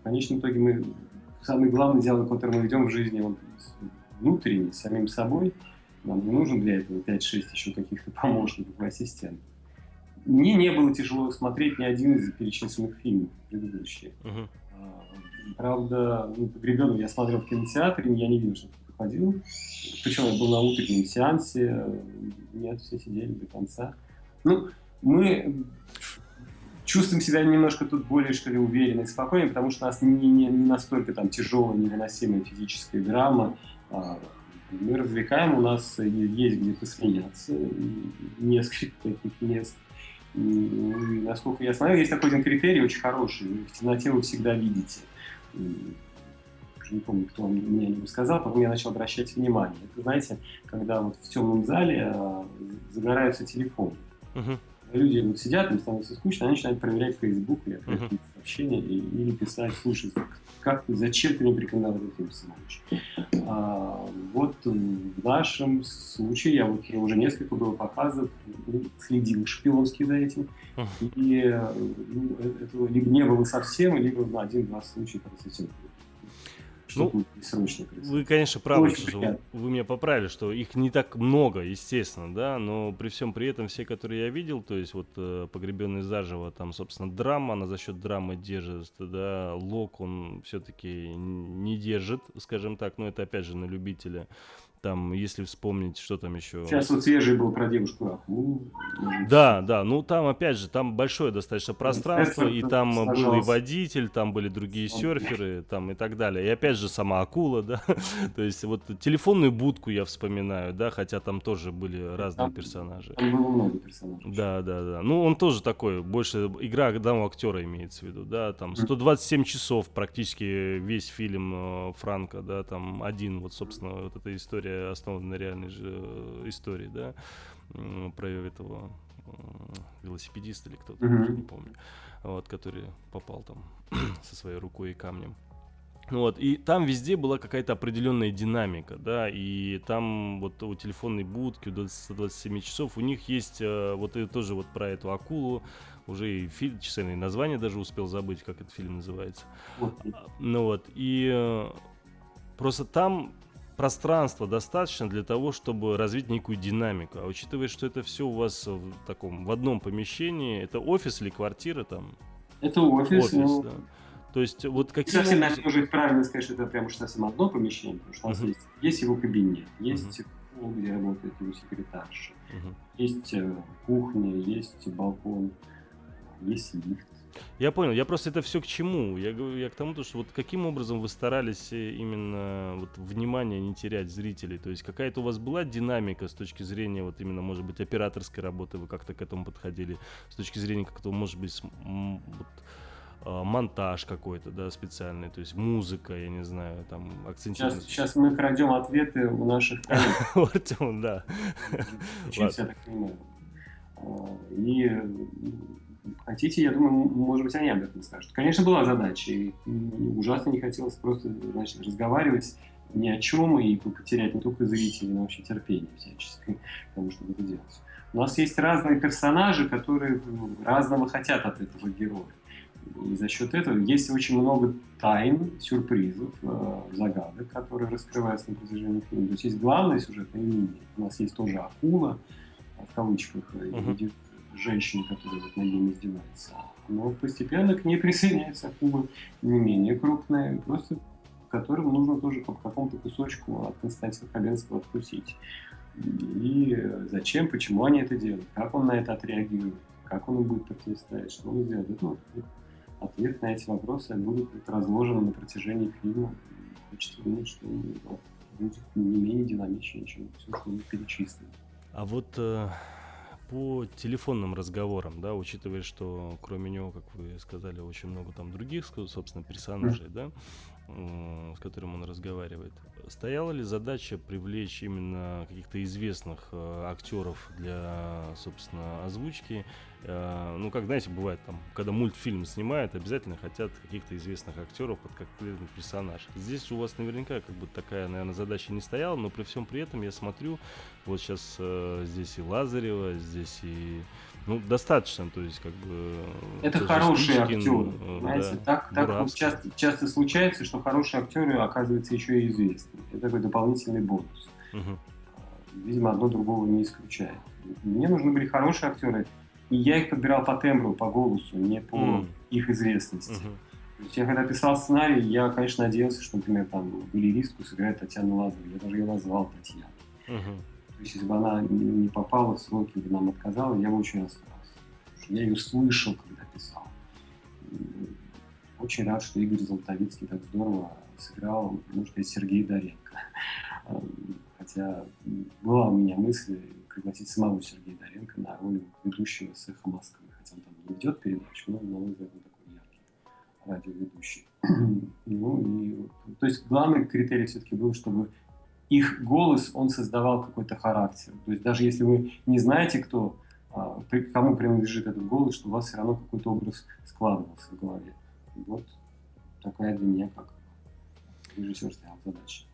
В конечном итоге мы самый главный диалог, который мы ведем в жизни, он внутренний, с самим собой. Нам не нужен для этого 5-6 еще каких-то помощников ассистентов. Мне не было тяжело смотреть ни один из перечисленных фильмов предыдущие. Uh-huh. Правда, ну, «Погребенного» я смотрел в кинотеатре, я не видел, что кто ходил. Причем я был на утреннем сеансе, нет, все сидели до конца. Ну, мы чувствуем себя немножко тут более, что ли, уверенно и спокойно, потому что у нас не, не, не настолько там тяжелая, невыносимая физическая драма. А, мы развлекаем, у нас есть где посмеяться, несколько таких мест. И, насколько я смотрел, есть такой один критерий очень хороший. В темноте вы всегда видите уже не помню, кто мне не сказал, потом я начал обращать внимание. Это, знаете, когда вот в темном зале э, загораются телефоны. Uh-huh. Люди вот сидят, им становится скучно, они начинают проверять Facebook или uh-huh. какие-то сообщения и, или писать, слушай, как зачем ты мне порекомендовал этот фильм смотришь? А, вот в нашем случае, я вот я уже несколько было показов, ну, следил шпионски за этим, и ну, этого либо не было совсем, либо на один-два случая это ну, Вы, конечно, правы, что вы, вы меня поправили, что их не так много, естественно, да, но при всем при этом все, которые я видел, то есть вот э, погребенный заживо, там, собственно, драма, она за счет драмы держит, да, Лок, он все-таки не держит, скажем так, но это опять же на любителя. Там, если вспомнить, что там еще... Сейчас вот свежий был про девушку Аху. Да, да, ну там, опять же, там большое достаточно пространство, и там был и водитель, там были другие серферы, там и так далее. И опять же, сама акула, да, то есть вот телефонную будку я вспоминаю, да, хотя там тоже были разные там, персонажи. Там было много персонажей. Да, да, да. Ну, он тоже такой, больше игра одного актера имеется в виду, да, там 127 часов практически весь фильм э, Франка, да, там один, вот, собственно, вот эта история история основана на реальной же э, истории, да, про этого велосипедиста или кто-то, mm-hmm. не помню, вот, который попал там со своей рукой и камнем. Вот, и там везде была какая-то определенная динамика, да, и там вот у телефонной будки, у 127 часов, у них есть э, вот и тоже вот про эту акулу, уже и фильм, численное название даже успел забыть, как этот фильм называется. Ну вот, и э, просто там пространства достаточно для того, чтобы развить некую динамику. А учитывая, что это все у вас в таком в одном помещении, это офис или квартира там? Это офис. Офис, ну... да. То есть вот какие... Совсем, наверное, уже правильно сказать, что это прям уж совсем одно помещение, потому что у нас uh-huh. есть, есть его кабинет, есть uh-huh. где работает его секретарша, uh-huh. есть э, кухня, есть балкон, есть лифт. Я понял, я просто это все к чему? Я, я к тому, что вот каким образом вы старались э, именно вот внимание не терять зрителей? То есть какая-то у вас была динамика с точки зрения вот именно, может быть, операторской работы, вы как-то к этому подходили, с точки зрения как-то, может быть, вот, а, монтаж какой-то, да, специальный, то есть музыка, я не знаю, там акцентировать. Сейчас, сейчас мы крадем ответы у наших коллег. Артем, да. я так понимаю. А, и хотите, я думаю, может быть, они об этом скажут. Конечно, была задача, и ужасно не хотелось просто, значит, разговаривать ни о чем и потерять не только зрителей, но вообще терпение всяческое к тому, чтобы это делать. У нас есть разные персонажи, которые ну, разного хотят от этого героя. И за счет этого есть очень много тайн, сюрпризов, э, загадок, которые раскрываются на протяжении фильма. То есть есть главная сюжетная линия. У нас есть тоже акула, в кавычках, uh-huh женщине, которая вот над ним издевается. Но постепенно к ней присоединяются акулы не менее крупные, просто которым нужно тоже по какому-то кусочку от Константина Хабенского откусить. И зачем, почему они это делают, как он на это отреагирует, как он будет противостоять, что он сделает. Ну, ответ на эти вопросы будут разложены на протяжении фильма. Хочется думать, что будет не менее динамичнее, чем все, что мы перечислили. А вот э, по телефонным разговорам, да, учитывая, что кроме него, как вы сказали, очень много там других, собственно, персонажей, да, с которым он разговаривает. Стояла ли задача привлечь именно каких-то известных э, актеров для, собственно, озвучки? Э, ну, как, знаете, бывает там, когда мультфильм снимают, обязательно хотят каких-то известных актеров под конкретный персонаж. Здесь у вас наверняка как бы такая, наверное, задача не стояла, но при всем при этом я смотрю, вот сейчас э, здесь и Лазарева, здесь и ну, достаточно, то есть, как бы... Это хорошие актеры, э, знаете, да, так, так часто, часто случается, что хорошие актеры, оказывается, еще и известны. Это такой дополнительный бонус. Угу. Видимо, одно другого не исключает. Мне нужны были хорошие актеры, и я их подбирал по тембру, по голосу, не по mm. их известности. Uh-huh. То есть я когда писал сценарий, я, конечно, надеялся, что, например, там балеристку сыграет Татьяна Лазарева. Я даже ее назвал Татьяна. Uh-huh. То есть, если бы она не попала в сроки, бы нам отказала, я бы очень расстроился. Я ее слышал, когда писал. Очень рад, что Игорь Золотовицкий так здорово сыграл, может быть, Сергей Доренко. Хотя была у меня мысль пригласить самого Сергея Доренко на роль ведущего с «Эхо Москвы». Хотя он там не ведет передачу, но, на мой взгляд, такой яркий радиоведущий. ну, и, то есть главный критерий все-таки был, чтобы их голос, он создавал какой-то характер. То есть даже если вы не знаете, кто, а, кому принадлежит этот голос, что у вас все равно какой-то образ складывался в голове. Вот такая для меня как режиссер стояла задача.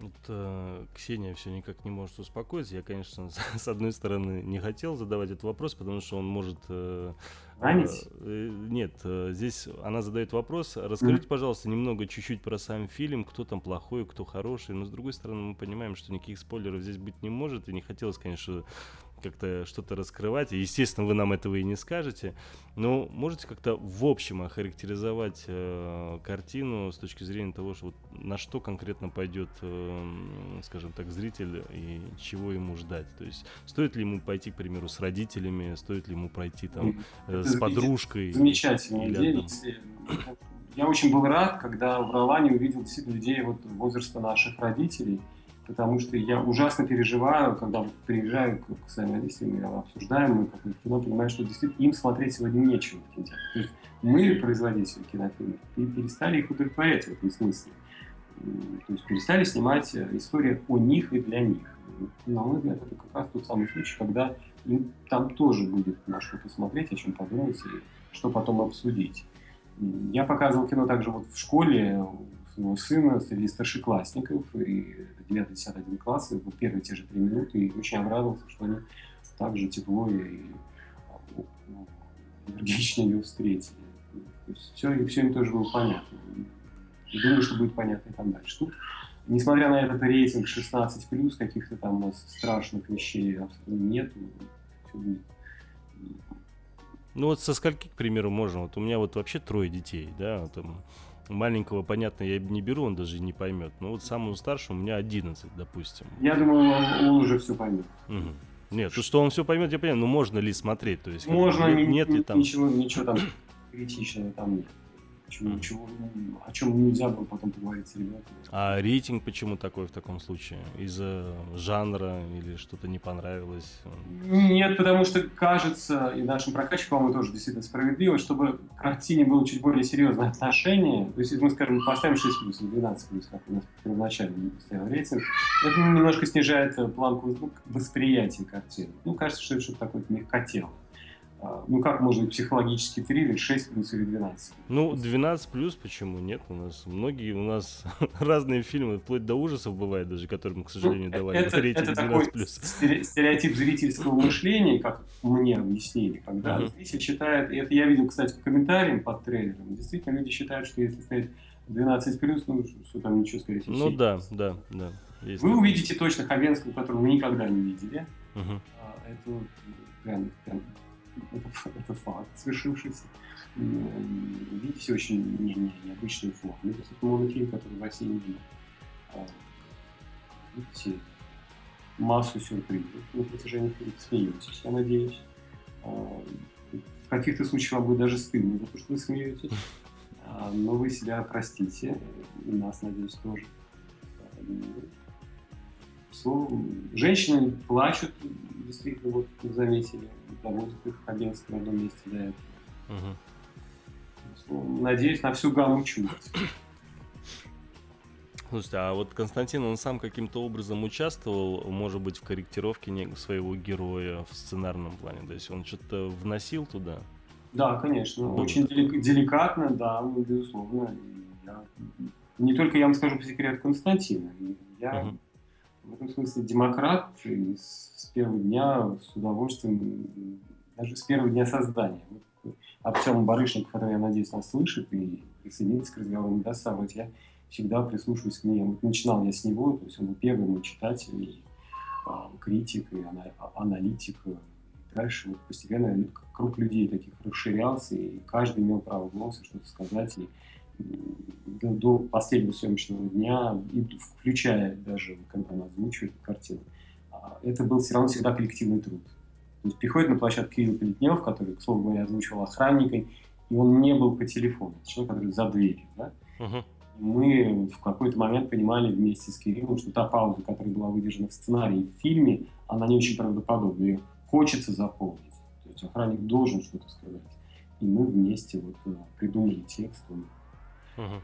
Вот, э, Ксения все никак не может успокоиться. Я, конечно, с, с одной стороны не хотел задавать этот вопрос, потому что он может... Э, э, э, нет, э, здесь она задает вопрос. Расскажите, mm-hmm. пожалуйста, немного, чуть-чуть про сам фильм, кто там плохой, кто хороший. Но с другой стороны, мы понимаем, что никаких спойлеров здесь быть не может. И не хотелось, конечно, как-то что-то раскрывать. Естественно, вы нам этого и не скажете. Но можете как-то в общем охарактеризовать э, картину с точки зрения того, что вот на что конкретно пойдет, э, скажем так, зритель и чего ему ждать? То есть стоит ли ему пойти, к примеру, с родителями, стоит ли ему пройти там э, с подружкой? Замечательная идея. Я очень был рад, когда в Ролане увидел действительно людей вот возраста наших родителей – потому что я ужасно переживаю, когда приезжаю к, своим родителям, и обсуждаем, мы как кино, понимаю, что действительно им смотреть сегодня нечего в кинотеатре. То есть мы, производители кинофильмов, перестали их удовлетворять в этом смысле. То есть перестали снимать истории о них и для них. На мой взгляд, это как раз тот самый случай, когда им там тоже будет на что посмотреть, о чем подумать и что потом обсудить. Я показывал кино также вот в школе, своего сына среди старшеклассников, и 9-10-11 классы, вот первые те же три минуты, и очень обрадовался, что они так же тепло и энергично ее встретили. То есть все, все им тоже было понятно. И думаю, что будет понятно и там дальше. Тут, несмотря на этот рейтинг 16+, каких-то там страшных вещей абсолютно нет. Все будет ну вот со скольки, к примеру, можно? Вот у меня вот вообще трое детей, да, там Маленького, понятно, я не беру, он даже не поймет. Но вот самому старшему у меня 11, допустим. Я думаю, он, он уже все поймет. Угу. Нет, то, что он все поймет, я понимаю, но можно ли смотреть? То есть, можно, нет, нет ли там... Ничего, ничего там критичного там нет. Почему, чего, о чем нельзя было потом поговорить с ребятами. А рейтинг почему такой в таком случае? Из-за жанра или что-то не понравилось? Нет, потому что кажется, и нашим прокачкам, по-моему, тоже действительно справедливо, чтобы к картине было чуть более серьезное отношение, то есть, если мы, скажем, поставим 6 плюс или 12 плюс, как у нас первоначально стоял рейтинг, это немножко снижает планку восприятия картины. Ну, кажется, что это что-то такое мягкотелое. А, ну как быть психологический триллер 6 плюс или 12? Ну, 12 плюс почему нет? У нас многие, у нас разные фильмы, вплоть до ужасов бывает даже, которым, к сожалению, ну, давали это, рейтинг это 12 плюс. стереотип зрительского мышления, как мне объяснили, когда uh-huh. зритель читает, и это я видел, кстати, по комментариям под трейлером, действительно люди считают, что если стоит 12 плюс, ну что там ничего, всего. Ну да, да, да. Есть вы увидите точно Хабенского, которого вы никогда не видели. Uh-huh. Это прям, прям это, факт свершившийся. Видите, очень не, не, необычную форму. Это, монофильм, который в России не был. А, видите, массу сюрпризов на протяжении фильма. Смеетесь, я надеюсь. А, в каких-то случаях вам будет даже стыдно за то, что вы смеетесь. А, но вы себя простите, и нас, надеюсь, тоже. Женщины плачут, действительно, вот заметили доводит их Хабенский в одном месте до этого. Угу. Надеюсь на всю гамму чувств. Слушайте, а вот Константин, он сам каким-то образом участвовал, может быть, в корректировке своего героя в сценарном плане? То есть он что-то вносил туда? Да, конечно. Было. Очень деликатно, да, ну, безусловно. Я... Не только я вам скажу по секрету Константина. Я угу в этом смысле демократ и с первого дня с удовольствием, даже с первого дня создания. Вот Артем Барышник, который, я надеюсь, нас слышит и присоединится к разговору, не даст совать, я всегда прислушиваюсь к ней. Вот начинал я с него, то есть он был первый мой читатель, и, а, критик, и аналитик. И дальше вот постепенно круг людей таких расширялся, и каждый имел право голоса что-то сказать. И до, последнего съемочного дня, и включая даже, когда он озвучивает картину, а, это был все равно всегда коллективный труд. То есть приходит на площадку Кирилл Плетнев, который, к слову говоря, озвучивал охранника, и он не был по телефону, человек, который за дверью. Да? Uh-huh. Мы в какой-то момент понимали вместе с Кириллом, что та пауза, которая была выдержана в сценарии в фильме, она не очень правдоподобна. Ее хочется заполнить. То есть охранник должен что-то сказать. И мы вместе вот э, придумали текст, он угу.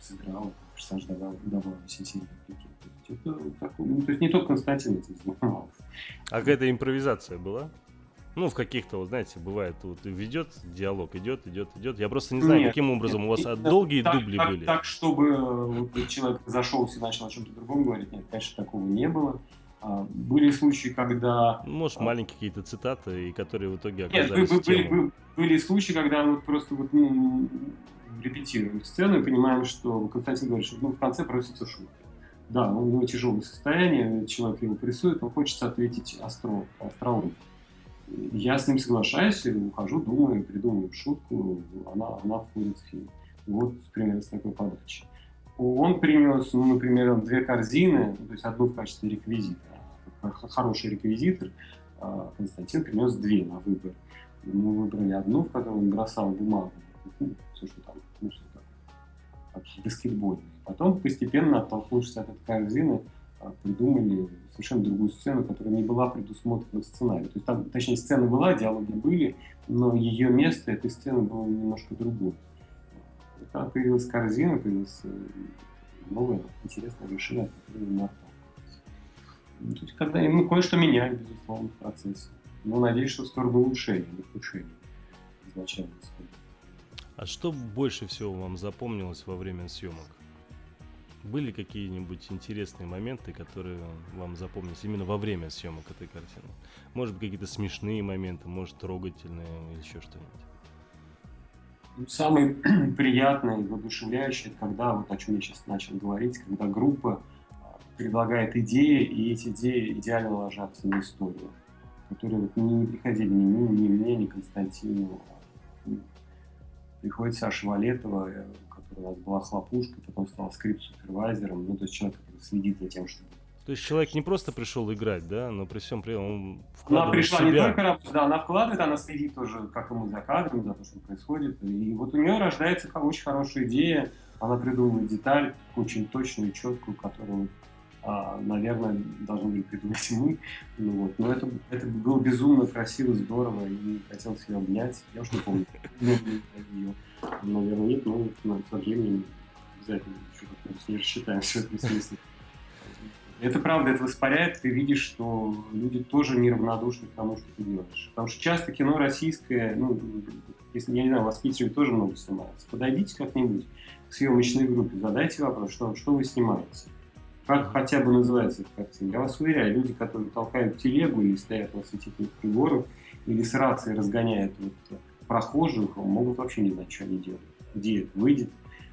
сыграл, персонаж давал, давал все серии Это такой, ну, то есть не только Константин этим занимался. А какая-то импровизация была? Ну, в каких-то, вот, знаете, бывает, вот ведет диалог, идет, идет, идет. Я просто не знаю, нет, каким образом нет, у вас нет, долгие так, дубли так, были. Так, чтобы вот, человек зашелся и начал о чем-то другом говорить, нет, конечно, такого не было. А, были случаи, когда... Может, а, маленькие какие-то цитаты, и которые в итоге оказались Нет, были, были, были случаи, когда вот просто вот, ну, репетируем сцену и понимаем, что Константин говорит, что ну, в конце просится шутка. Да, у него тяжелое состояние, человек его прессует, но хочется ответить остро, остроумно. Я с ним соглашаюсь, ухожу, думаю, придумываю шутку, она, она входит в фильм. Вот примерно с такой подачи. Он принес, ну, например, две корзины, то есть одну в качестве реквизита. Хороший реквизитор. А Константин принес две на выбор. Мы выбрали одну, в которую он бросал бумагу. Все, что там, ну, что там, как баскетбольный. Потом постепенно, оттолкнувшись от этой корзины, а, придумали совершенно другую сцену, которая не была предусмотрена в сценарии. То есть там, точнее, сцена была, диалоги были, но ее место этой сцены было немножко другое. Когда появилась корзина, появилась э, новая интересная вершина, от которой мы. Ну, то есть, когда ну, кое-что меняли, безусловно, в процессе. Но надеюсь, что в сторону улучшения, не ухудшения изначально. А что больше всего вам запомнилось во время съемок? Были какие-нибудь интересные моменты, которые вам запомнились именно во время съемок этой картины? Может быть, какие-то смешные моменты, может, трогательные или еще что-нибудь? Самый приятный, воодушевляющий, когда, вот о чем я сейчас начал говорить, когда группа а, предлагает идеи, и эти идеи идеально ложатся на историю, которые вот не приходили ни мне, ни мне, ни Константину. Приходит Саша Валетова, э, у нас была хлопушка, потом стал скрипт-супервайзером, ну, то есть человек, который следит за тем, чтобы то есть человек не просто пришел играть, да, но при всем при этом он вкладывает Она пришла себя. не только работать, да, она вкладывает, она следит тоже, как ему за кадром, за то, что происходит. И вот у нее рождается очень хорошая идея, она придумывает деталь очень точную, четкую, которую, а, наверное, должны были придумать мы. Ну, вот. Но это, это было безумно красиво, здорово, и хотелось ее обнять. Я уж не помню, ее, наверное, нет, но со временем обязательно что-то с ней рассчитаемся в этом смысле. Это правда, это воспаряет, ты видишь, что люди тоже неравнодушны к тому, что ты делаешь. Потому что часто кино российское, ну, если, я не знаю, у вас в Питере тоже много снимается, подойдите как-нибудь к съемочной группе, задайте вопрос, что, что вы снимаете. Как хотя бы называется эта картина. Я вас уверяю, люди, которые толкают телегу или стоят на осветительных приборах, или с рацией разгоняют вот прохожих, могут вообще не знать, что они делают. Где это выйдет,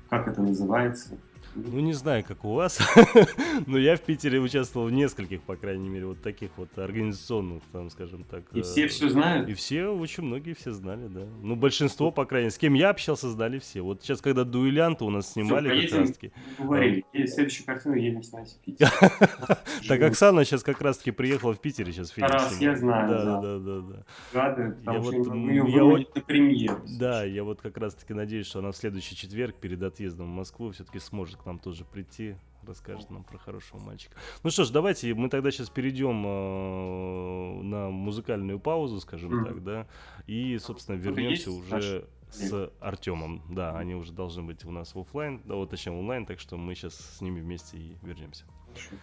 как это называется. Ну, не знаю, как у вас, но я в Питере участвовал в нескольких, по крайней мере, вот таких вот организационных, там, скажем так. И все э, все знают? И все, очень многие все знали, да. Ну, большинство, по крайней мере, с кем я общался, знали все. Вот сейчас, когда дуэлянты у нас снимали, все, как раз таки... Говорили, а... следующую картину едем снимать в Питер. Так Оксана сейчас как раз таки приехала в Питере сейчас фильм Раз, я знаю, да. Да, да, да. Рады, потому что ее выводят на премьеру. Да, я вот как раз таки надеюсь, что она в следующий четверг перед отъездом в Москву все-таки сможет нам тоже прийти, расскажет нам про хорошего мальчика. Ну что ж, давайте мы тогда сейчас перейдем э, на музыкальную паузу, скажем mm-hmm. так, да, и, собственно, вернемся уже с Артемом. Да, они уже должны быть у нас в офлайн, да, вот точнее онлайн, так что мы сейчас с ними вместе и вернемся. Хорошо.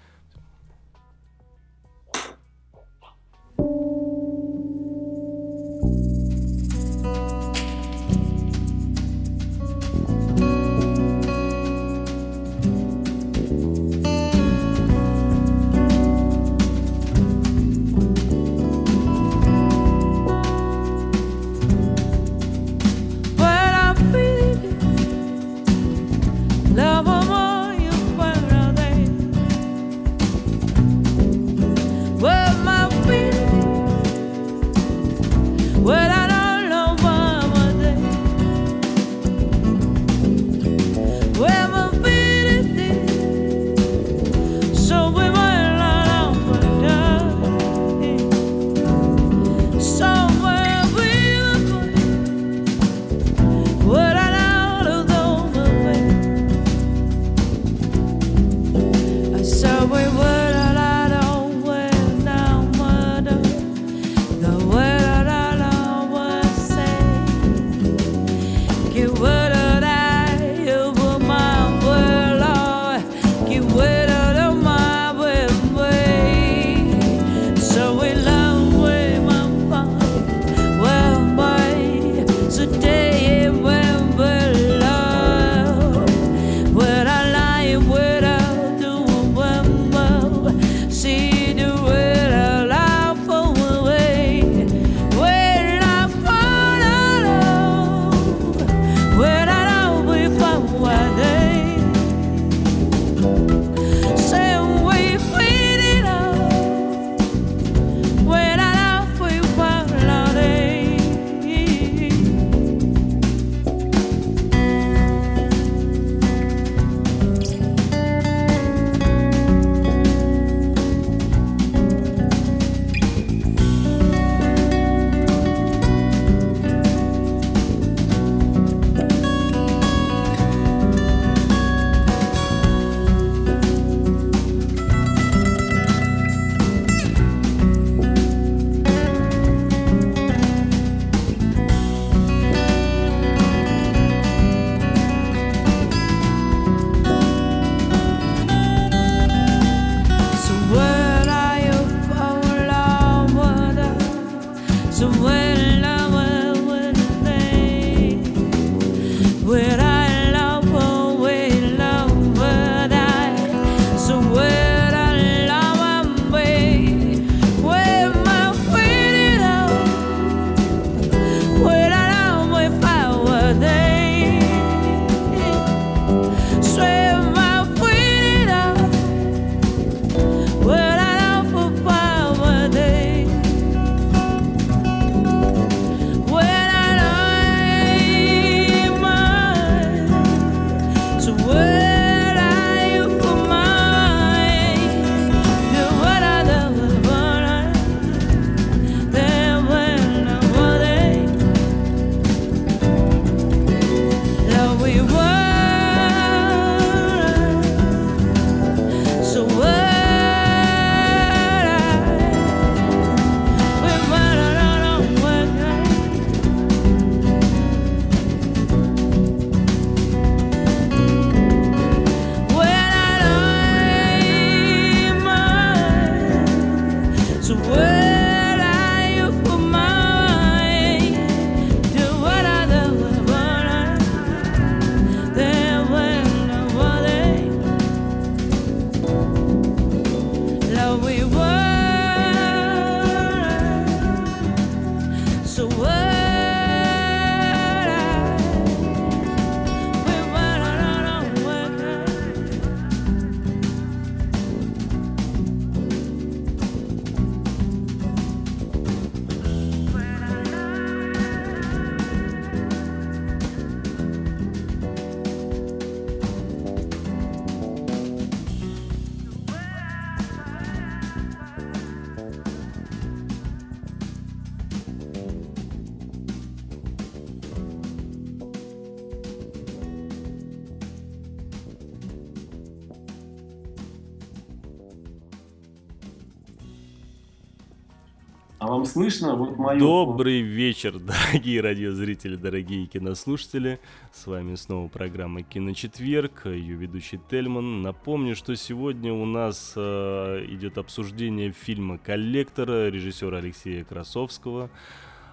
Слышно? Вот мою... Добрый вечер, дорогие радиозрители, дорогие кинослушатели. С вами снова программа «Киночетверг», ее ведущий Тельман. Напомню, что сегодня у нас э, идет обсуждение фильма «Коллектора» режиссера Алексея Красовского.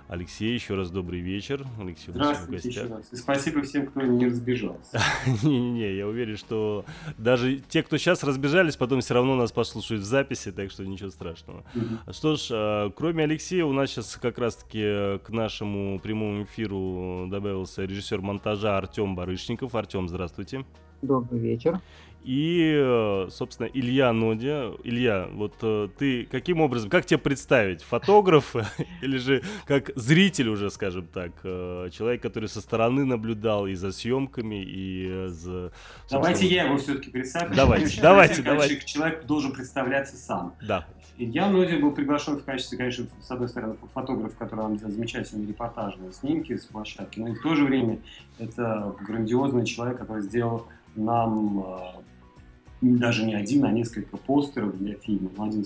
Алексей, еще раз добрый вечер. Алексей, Здравствуйте еще раз. И спасибо всем, кто не разбежался. Не-не-не, я уверен, что даже те, кто сейчас разбежались, потом все равно нас послушают в записи, так что ничего страшного. Что ж, а, кроме Алексея, у нас сейчас как раз-таки к нашему прямому эфиру добавился режиссер монтажа Артем Барышников. Артем, здравствуйте. Добрый вечер. И, э, собственно, Илья Нодя. Илья, вот э, ты каким образом, как тебе представить? Фотограф или же как зритель уже, скажем так? Э, человек, который со стороны наблюдал и за съемками, и за... Давайте я его все-таки представлю. Давайте, давайте, давайте. Человек должен представляться сам. Да. Илья Нодя был приглашен в качестве, конечно, с одной стороны, фотограф, который нам делает замечательные репортажные снимки с площадки, но и в то же время это грандиозный человек, который сделал нам даже не один, а несколько постеров для фильма. Ну, один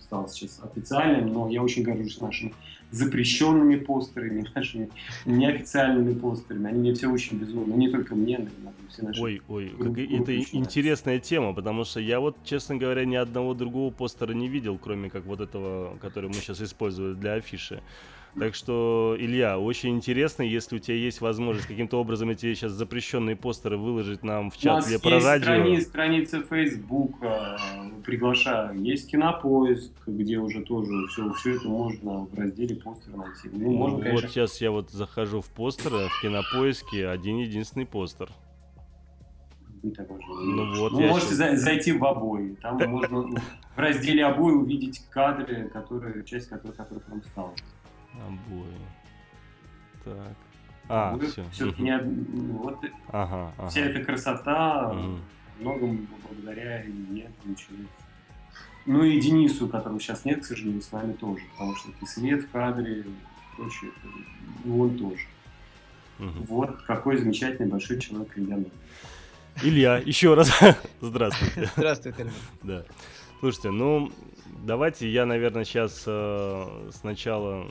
стал сейчас официальным, но я очень горжусь нашими запрещенными постерами, нашими неофициальными постерами. Они мне все очень безумно, не только мне, но и все наши. Ой, ой, как, это интересная тема, потому что я вот, честно говоря, ни одного другого постера не видел, кроме как вот этого, который мы сейчас используем для афиши. Так что, Илья, очень интересно, если у тебя есть возможность каким-то образом эти сейчас запрещенные постеры выложить нам в чат или про радио. Страниц, страница Facebook, приглашаю. Есть кинопоиск, где уже тоже все, все это можно в разделе постер найти. Ну, можно, ну, конечно... Вот сейчас я вот захожу в постеры, в кинопоиске один единственный постер. Ну, вот Вы можете сейчас... зайти в обои. Там можно в разделе обои увидеть кадры, которые, часть которых, которых вам стала. Обои. Так. А, Вы все. все не, вот ага, ага. Вся эта красота угу. многому благодаря мне получилось. Ну и Денису, которого сейчас нет, к сожалению, с нами тоже. Потому что и свет в кадре, и прочее, и он тоже. Угу. Вот какой замечательный большой человек Илья Илья, еще раз здравствуйте. Здравствуйте, Да. Слушайте, ну, давайте я, наверное, сейчас э, сначала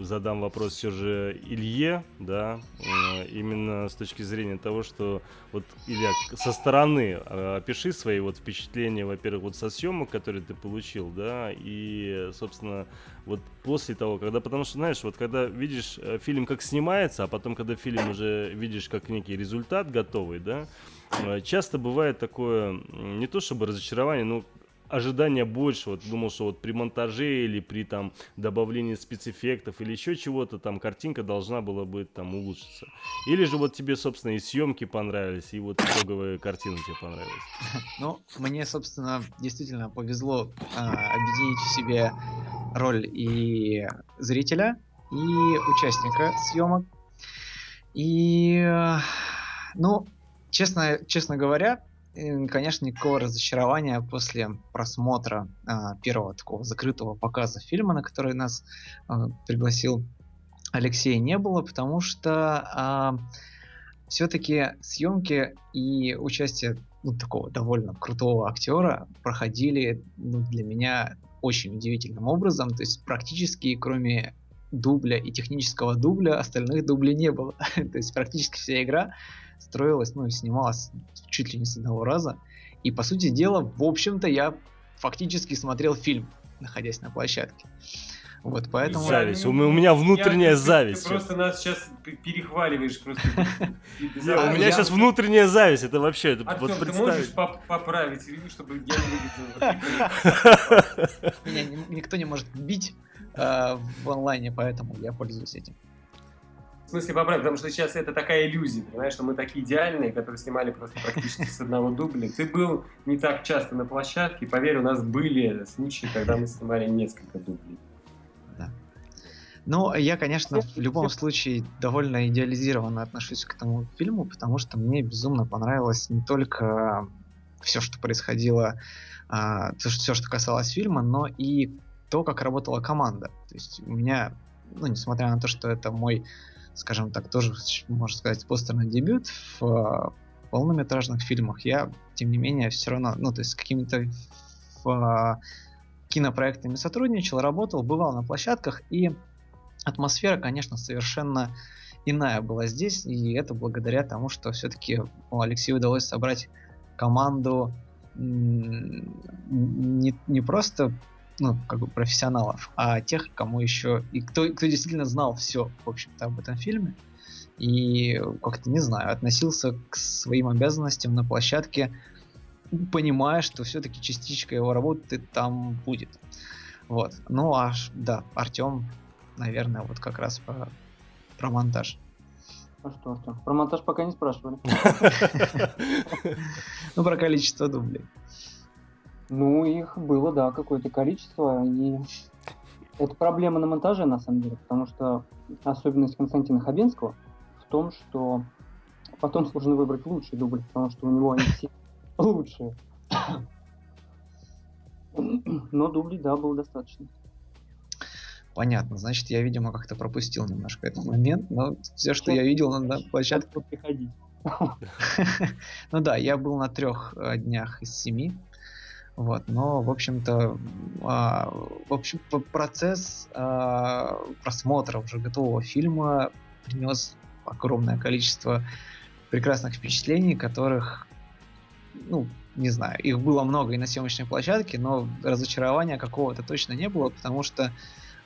задам вопрос все же Илье, да, э, именно с точки зрения того, что вот, Илья, со стороны э, свои вот впечатления, во-первых, вот со съемок, которые ты получил, да, и, собственно, вот после того, когда, потому что, знаешь, вот когда видишь э, фильм как снимается, а потом, когда фильм уже видишь как некий результат готовый, да, э, часто бывает такое, не то чтобы разочарование, но ожидания больше. Вот думал, что вот при монтаже или при там добавлении спецэффектов или еще чего-то там картинка должна была быть там улучшиться. Или же вот тебе, собственно, и съемки понравились, и вот итоговая картина тебе понравилась. Ну, мне, собственно, действительно повезло а, объединить в себе роль и зрителя, и участника съемок. И, ну, честно, честно говоря, конечно, никакого разочарования после просмотра а, первого такого закрытого показа фильма, на который нас а, пригласил Алексей, не было, потому что а, все-таки съемки и участие ну, такого довольно крутого актера проходили ну, для меня очень удивительным образом. То есть практически кроме дубля и технического дубля остальных дублей не было. То есть практически вся игра строилась, ну, и снималась чуть ли не с одного раза. И, по сути дела, в общем-то, я фактически смотрел фильм, находясь на площадке. Вот, поэтому... Зависть. У меня внутренняя Я- зависть. Ты просто нас сейчас перехваливаешь просто. У меня сейчас внутренняя зависть, это вообще, это вот ты можешь поп- поправить чтобы я не выглядел... Меня ни- никто не может бить э, в онлайне, поэтому я пользуюсь этим. В смысле поправить, потому что сейчас это такая иллюзия, понимаешь, что мы такие идеальные, которые снимали просто практически с одного дубля. Ты был не так часто на площадке, поверь, у нас были случаи, когда мы снимали несколько дублей. Ну, я, конечно, в любом случае довольно идеализированно отношусь к этому фильму, потому что мне безумно понравилось не только все, что происходило, все, что касалось фильма, но и то, как работала команда. То есть у меня, ну, несмотря на то, что это мой, скажем так, тоже, можно сказать, постерный дебют в а, полнометражных фильмах, я, тем не менее, все равно, ну, то есть с какими-то а, кинопроектами сотрудничал, работал, бывал на площадках, и атмосфера, конечно, совершенно иная была здесь, и это благодаря тому, что все-таки Алексею удалось собрать команду не, не просто ну, как бы профессионалов, а тех, кому еще и кто, кто действительно знал все, в общем-то, об этом фильме. И как-то, не знаю, относился к своим обязанностям на площадке, понимая, что все-таки частичка его работы там будет. Вот. Ну, а да, Артем, наверное, вот как раз про, про монтаж. А что, Артем? Про монтаж пока не спрашивали. Ну, про количество дублей. Ну, их было, да, какое-то количество, и это проблема на монтаже, на самом деле, потому что особенность Константина Хабенского в том, что потом сложно выбрать лучший дубль, потому что у него они все лучшие. Но дублей, да, было достаточно. Понятно, значит, я, видимо, как-то пропустил немножко этот момент, но все, что я видел на площадке... приходить. Ну да, я был на трех днях из семи, вот, но, в общем-то, а, в общем, процесс а, просмотра уже готового фильма принес огромное количество прекрасных впечатлений, которых, ну, не знаю, их было много и на съемочной площадке, но разочарования какого-то точно не было, потому что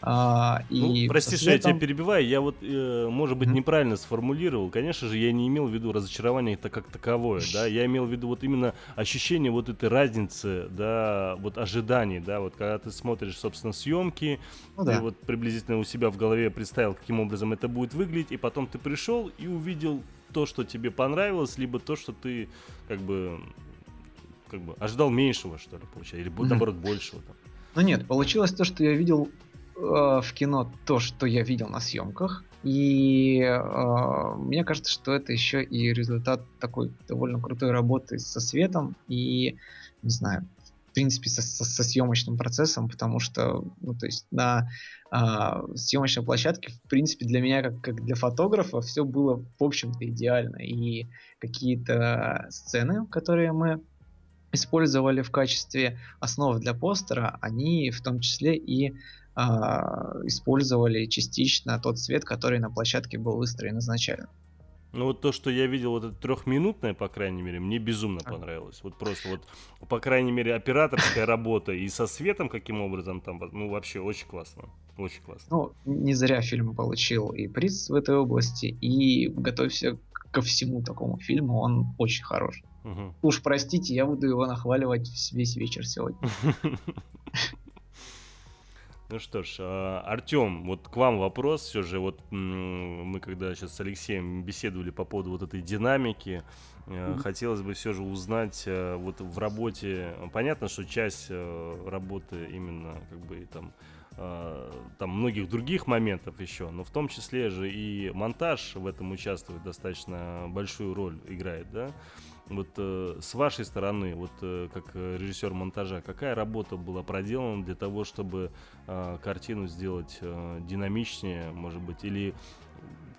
а, и ну, прости, что я тебя перебиваю, я вот, э, может быть, mm-hmm. неправильно сформулировал. Конечно же, я не имел в виду разочарование это как таковое, да, я имел в виду вот именно ощущение вот этой разницы, да, вот ожиданий, да, вот когда ты смотришь, собственно, съемки, ну, ты да. вот приблизительно у себя в голове представил, каким образом это будет выглядеть, и потом ты пришел и увидел то, что тебе понравилось, либо то, что ты как бы как бы ожидал меньшего, что ли, получается, или mm-hmm. наоборот большего. Там. Ну нет, получилось то, что я видел в кино то, что я видел на съемках. И э, мне кажется, что это еще и результат такой довольно крутой работы со светом и, не знаю, в принципе, со, со, со съемочным процессом, потому что, ну, то есть на э, съемочной площадке, в принципе, для меня, как, как для фотографа, все было, в общем-то, идеально. И какие-то сцены, которые мы использовали в качестве основы для постера, они в том числе и использовали частично тот цвет, который на площадке был выстроен изначально. Ну вот то, что я видел, вот это трехминутное, по крайней мере, мне безумно а. понравилось. Вот просто вот, по крайней мере, операторская работа и со светом каким образом там, ну вообще очень классно, очень классно. Ну, не зря фильм получил и приз в этой области, и готовься ко всему такому фильму, он очень хорош. Угу. Уж простите, я буду его нахваливать весь вечер сегодня. Ну что ж, Артем, вот к вам вопрос. Все же вот мы когда сейчас с Алексеем беседовали по поводу вот этой динамики, mm-hmm. хотелось бы все же узнать вот в работе. Понятно, что часть работы именно как бы там там многих других моментов еще, но в том числе же и монтаж в этом участвует достаточно большую роль играет, да? Вот э, с вашей стороны, вот э, как режиссер монтажа, какая работа была проделана для того, чтобы э, картину сделать э, динамичнее, может быть, или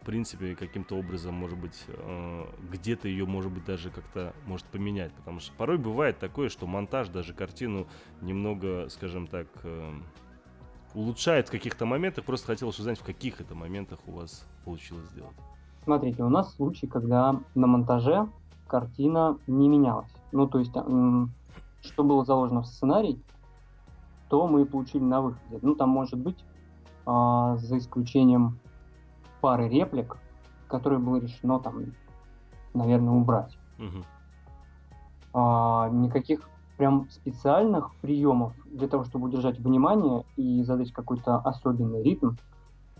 в принципе каким-то образом, может быть, э, где-то ее, может быть, даже как-то может поменять, потому что порой бывает такое, что монтаж даже картину немного, скажем так, э, улучшает в каких-то моментах. Просто хотелось узнать, в каких это моментах у вас получилось сделать. Смотрите, у нас случай, когда на монтаже картина не менялась. Ну, то есть, что было заложено в сценарий, то мы получили на выходе. Ну, там может быть а, за исключением пары реплик, которые было решено там, наверное, убрать. Мгм. А, никаких прям специальных приемов для того, чтобы удержать внимание и задать какой-то особенный ритм,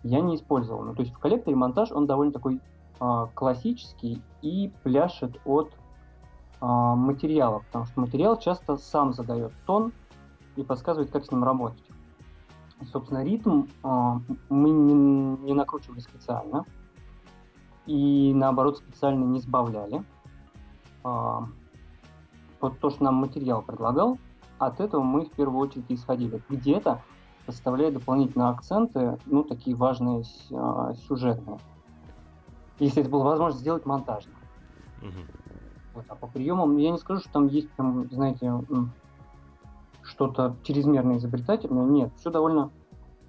я не использовал. Ну, то есть в коллекторе монтаж, он довольно такой классический и пляшет от а, материала, потому что материал часто сам задает тон и подсказывает, как с ним работать. Собственно, ритм а, мы не, накручивали специально и, наоборот, специально не сбавляли. А, вот то, что нам материал предлагал, от этого мы в первую очередь исходили. Где-то составляя дополнительные акценты, ну, такие важные а, сюжетные. Если это было возможно сделать монтажно. Мгм. Вот, а по приемам я не скажу, что там есть прям, знаете, что-то чрезмерно изобретательное. Нет, все довольно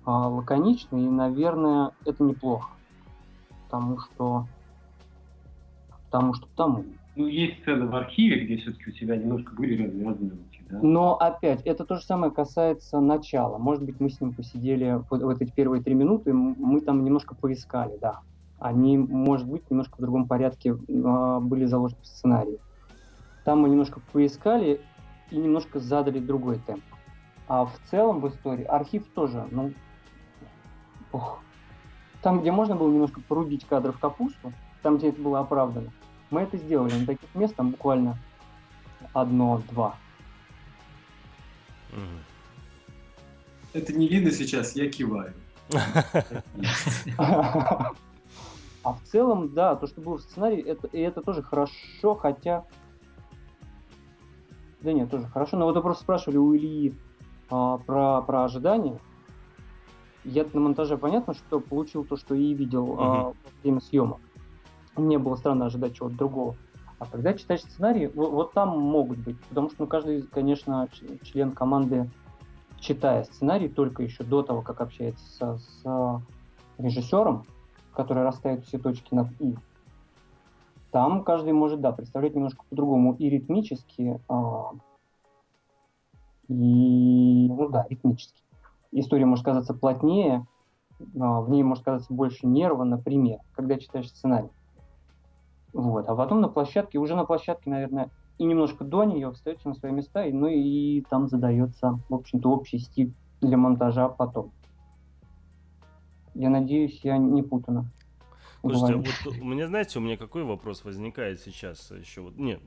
а, лаконично, и, наверное, это неплохо. Потому что... Потому что потому. Ну, есть сцены в архиве, где все-таки у тебя немножко были развязаны руки, да? Но опять, это то же самое касается начала. Может быть, мы с ним посидели вот, вот эти первые три минуты, мы там немножко поискали, да. Они, может быть, немножко в другом порядке а, были заложены в сценарии. Там мы немножко поискали и немножко задали другой темп. А в целом в истории архив тоже, ну, ох. там, где можно было немножко порубить кадры в капусту, там, где это было оправдано, мы это сделали. На таких мест там буквально одно-два. Это не видно сейчас, я киваю. А в целом, да, то, что было в сценарии, это, и это тоже хорошо, хотя... Да нет, тоже хорошо. Но вот вы просто спрашивали у Ильи а, про, про ожидания. Я на монтаже понятно, что получил то, что и видел а, во время съемок. Мне было странно ожидать чего-то другого. А когда читаешь сценарий, вот, вот там могут быть. Потому что ну, каждый, конечно, член команды, читая сценарий только еще до того, как общается со- с режиссером, который расставит все точки над «и», там каждый может, да, представлять немножко по-другому и ритмически, а, и, ну да, ритмически. История может казаться плотнее, а, в ней может казаться больше нерва, например, когда читаешь сценарий. Вот. А потом на площадке, уже на площадке, наверное, и немножко до нее встается на свои места, и, ну и там задается, в общем-то, общий стиль для монтажа потом. Я надеюсь, я не путано. Слушайте, вот у меня, знаете, у меня какой вопрос возникает сейчас еще? Вот, не,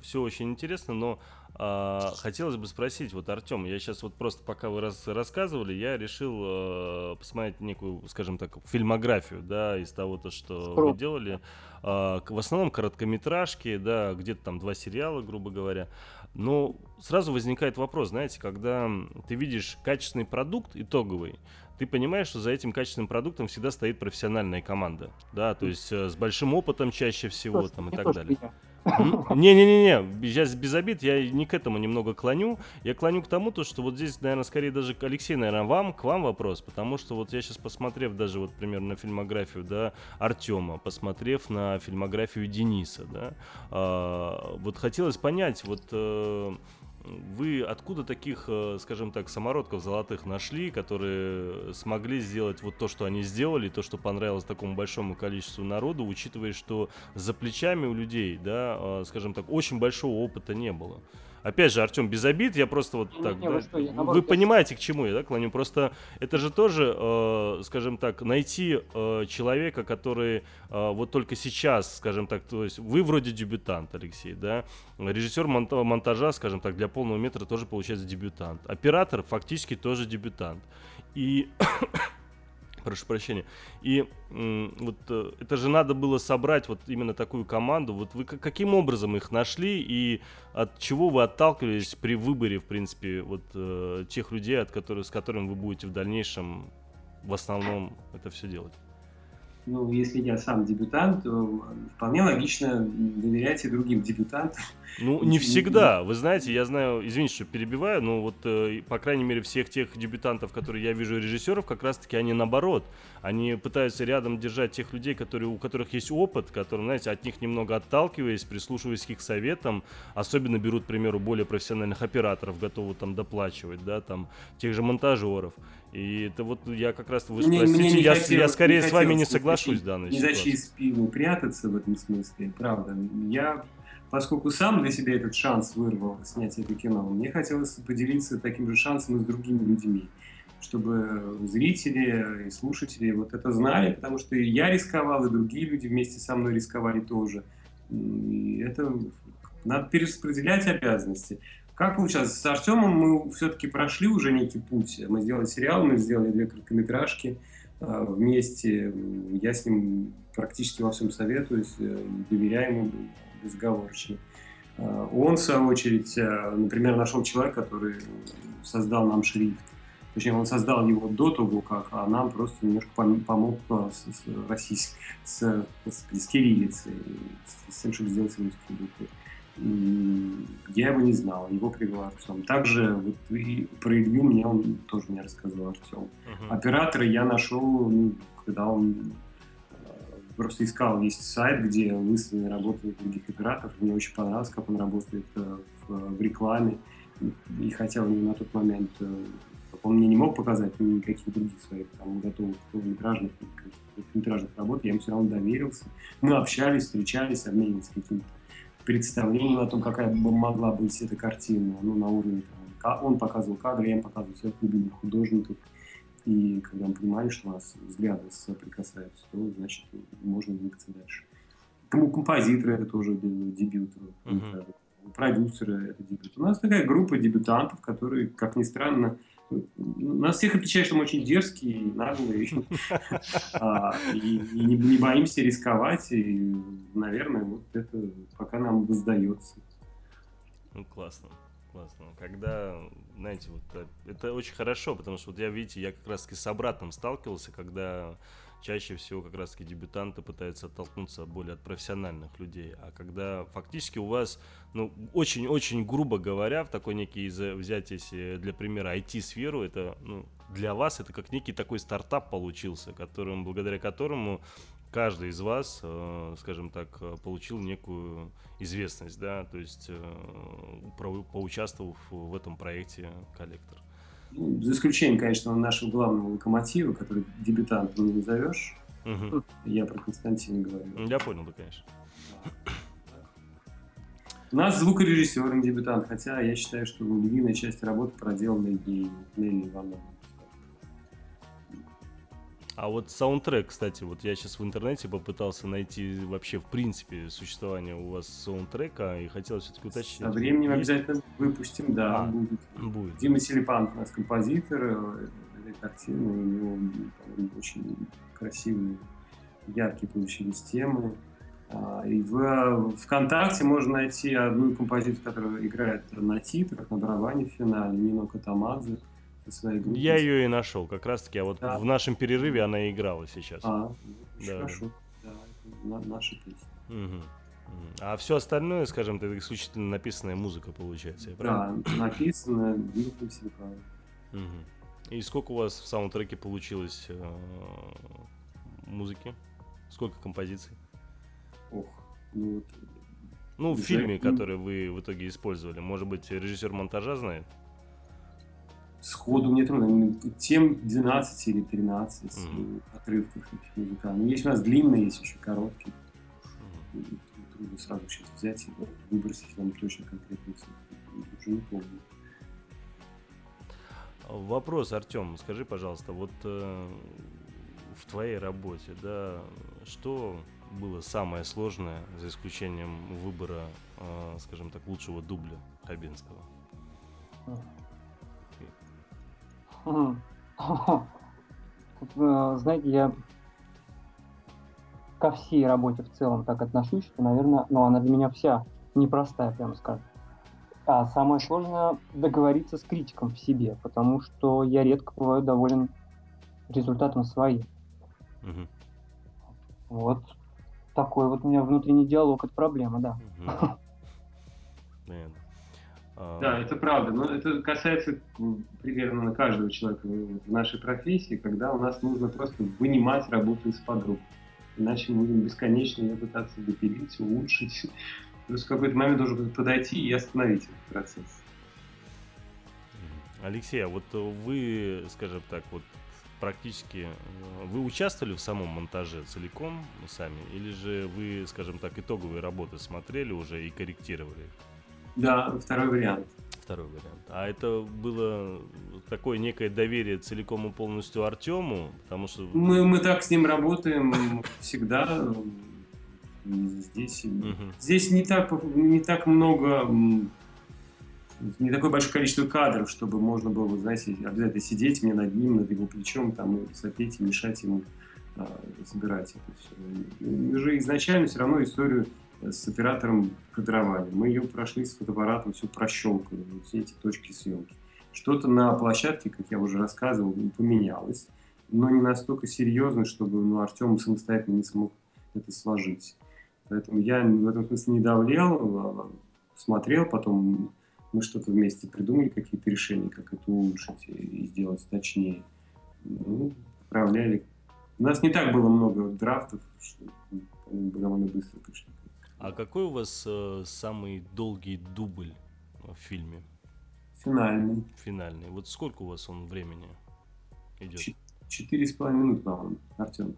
все очень интересно, но а, хотелось бы спросить, вот, Артем, я сейчас вот просто, пока вы рас- рассказывали, я решил э, посмотреть некую, скажем так, фильмографию, да, из того-то, что вы Спро- делали. А, в основном короткометражки, да, где-то там два сериала, грубо говоря. Но сразу возникает вопрос, знаете, когда ты видишь качественный продукт итоговый, ты понимаешь, что за этим качественным продуктом всегда стоит профессиональная команда, да, то есть э, с большим опытом чаще всего там и так далее. Не-не-не-не, сейчас без обид, я не к этому немного клоню. Я клоню к тому, то, что вот здесь, наверное, скорее даже к Алексей, наверное, вам, к вам вопрос, потому что вот я сейчас посмотрев даже вот примерно на фильмографию, да, Артема, посмотрев на фильмографию Дениса, да, а, вот хотелось понять, вот э, вы откуда таких, э, скажем так, самородков золотых нашли, которые смогли сделать вот то, что они сделали, то, что понравилось такому большому количеству народу, учитывая, что за плечами у людей, да, э, скажем так, очень большого опыта не было. Опять же, Артем, без обид, я просто вот так, вы да, что, я вы наоборот, я- понимаете, к чему я, да, клоню. Просто это же тоже, э, скажем так, найти э, человека, который э, вот только сейчас, скажем так, то есть вы вроде дебютант, Алексей, да, режиссер монта- монтажа, скажем так, для полного метра тоже получается дебютант, оператор фактически тоже дебютант. И прошу прощения. И вот э, это же надо было собрать вот именно такую команду. Вот вы каким образом их нашли и от чего вы отталкивались при выборе, в принципе, вот э, тех людей, от которых, с которыми вы будете в дальнейшем в основном это все делать? Ну, если я сам дебютант, то вполне логично доверять и другим дебютантам. Ну, не всегда. Вы знаете, я знаю, извините, что перебиваю, но вот, э, по крайней мере, всех тех дебютантов, которые я вижу режиссеров, как раз-таки они наоборот. Они пытаются рядом держать тех людей, которые, у которых есть опыт, которые, знаете, от них немного отталкиваясь, прислушиваясь к их советам, особенно берут, к примеру, более профессиональных операторов, готовы там доплачивать, да, там, тех же монтажеров. И это вот я как раз, вы Мне- спросите, мне не я, хотелось- я скорее не с вами не соглашусь в данной за ситуации. чьи спины прятаться в этом смысле, правда. Я, поскольку сам для себя этот шанс вырвал снять это кино, мне хотелось поделиться таким же шансом и с другими людьми, чтобы зрители и слушатели вот это знали, потому что и я рисковал, и другие люди вместе со мной рисковали тоже. И это надо перераспределять обязанности. Как получалось? С Артемом мы все-таки прошли уже некий путь. Мы сделали сериал, мы сделали две короткометражки э, вместе. Я с ним практически во всем советуюсь, э, доверяю ему безоговорочно. Э, Он, в свою очередь, например, нашел человека, который создал нам шрифт. Точнее, он создал его до того, как, а нам просто немножко пом- помог с, с российской, с, господи, с кириллицей, с, с тем, чтобы сделать русский буквы. Я его не знал, его привел Артем. Также вот и про Илью мне он тоже не рассказывал Артем. Мгм. Оператора я нашел, ну, когда он э, просто искал, есть сайт, где выставлены работы других операторов. Мне очень понравилось, как он работает э, в, в рекламе. И хотя он на тот момент э, он мне не мог показать никаких других своих там готовых полнометражных, полнометражных работ, я ему все равно доверился. Мы общались, встречались, обменивались какими-то представлениями о том, какая бы могла быть эта картина, ну, на уровне там, он показывал кадры, я им показывал своих любимых художников. И когда мы понимали, что у нас взгляды соприкасаются, то, значит, можно двигаться дальше. Кому композиторы это тоже дебют. Мгм. Продюсеры это дебют. У нас такая группа дебютантов, которые, как ни странно, нас всех отличает, что мы очень дерзкие, наглые, а, и, не, боимся рисковать, и, наверное, вот это пока нам воздается. Ну, классно, классно. Когда, знаете, вот э, это очень хорошо, потому что вот я, видите, я как раз-таки с обратным сталкивался, когда чаще всего как раз-таки дебютанты пытаются оттолкнуться более от профессиональных людей, а когда фактически у вас, ну, очень-очень грубо говоря, в такой некий, взять если для примера IT-сферу, это, ну, для вас это как некий такой стартап получился, которым, благодаря которому каждый из вас, э, скажем так, получил некую известность, да, то есть э, поучаствовав в этом проекте коллектор. Ну, за исключением, конечно, нашего главного локомотива, который дебютантом не назовешь. Мгм. Я про Константина говорю. Я понял, да, конечно. У нас звукорежиссер не дебютант, хотя я считаю, что львиная часть работы проделана ей Нелли Ивановной. А вот саундтрек, кстати, вот я сейчас в интернете попытался найти вообще в принципе существование у вас саундтрека и хотел все-таки уточнить. Со временем Есть? обязательно выпустим, да, А. будет. Будет. Дима Селипанов у нас композитор этой картины, у него очень красивые, яркие получились темы. А, И в э, ВКонтакте можно найти одну композицию, которая играет на титрах, на барабане в финале, Нино Катамадзе своей группой. Я ее и нашел, как раз таки, а вот Да. в нашем перерыве она и играла сейчас. А, ну, Да, хорошо. Да, это на- наша песня. Мгм. Мгм. А все остальное, скажем так, исключительно написанная музыка получается, я правильно? Да, написано Дмитрием Селипановым. Мгм. И сколько у вас в саундтреке получилось э, музыки? Сколько композиций? Ох, ну вот. Ну, в фильме, который вы в итоге использовали. Может быть, режиссер монтажа знает? Сходу мне трудно. Ну, Тем 12 или 13 Мгм. э, отрывков таких музыкальных. Есть у нас длинные, есть еще короткие. И Трудно сразу сейчас взять и выбросить вам точно конкретную цифру. Уже не помню. Вопрос, Артем, скажи, пожалуйста, вот э, в твоей работе, да, что было самое сложное, за исключением выбора, э, скажем так, лучшего дубля Хабенского? Э, Знаете, я ко всей работе в целом так отношусь, что, наверное, ну, она для меня вся непростая, прямо скажем. А самое сложное договориться с критиком в себе, потому что я редко бываю доволен результатом своим. Мгм. Вот такой вот у меня внутренний диалог, это проблема, да. Понятно. А, да, это правда. Но это касается примерно каждого человека в нашей профессии, когда у нас нужно просто вынимать работу из-под рук. Иначе мы будем бесконечно ее пытаться допилить, улучшить. Плюс в какой-то момент должен подойти и остановить этот процесс. Алексей, а вот вы, скажем так, вот практически э, вы участвовали в самом монтаже целиком сами, или же вы, скажем так, итоговые работы смотрели уже и корректировали? Да, второй вариант. Второй вариант. А это было такое некое доверие целиком и полностью Артему, потому что... Мы, мы так с ним работаем всегда. Здесь, здесь не, так, не так много не такое большое количество кадров, чтобы можно было, знаете, обязательно сидеть мне над ним, над его плечом, там, и сопеть, и мешать ему а, собирать это все. Мы же изначально все равно историю с оператором кадровали. Мы ее прошли с фотоаппаратом, все прощелкали, все эти точки съемки. Что-то на площадке, как я уже рассказывал, поменялось, но не настолько серьезно, чтобы ну, Артем самостоятельно не смог это сложить. Поэтому я в этом смысле не давлел, а, смотрел, потом мы что-то вместе придумали, какие-то решения, как это улучшить и сделать точнее. Ну, отправляли. У нас не так было много драфтов, что мы довольно быстро пришли. А какой у вас э, самый долгий дубль в фильме? Финальный. Финальный. Вот сколько у вас он времени идет? Четыре с половиной минуты, по-моему, Артем.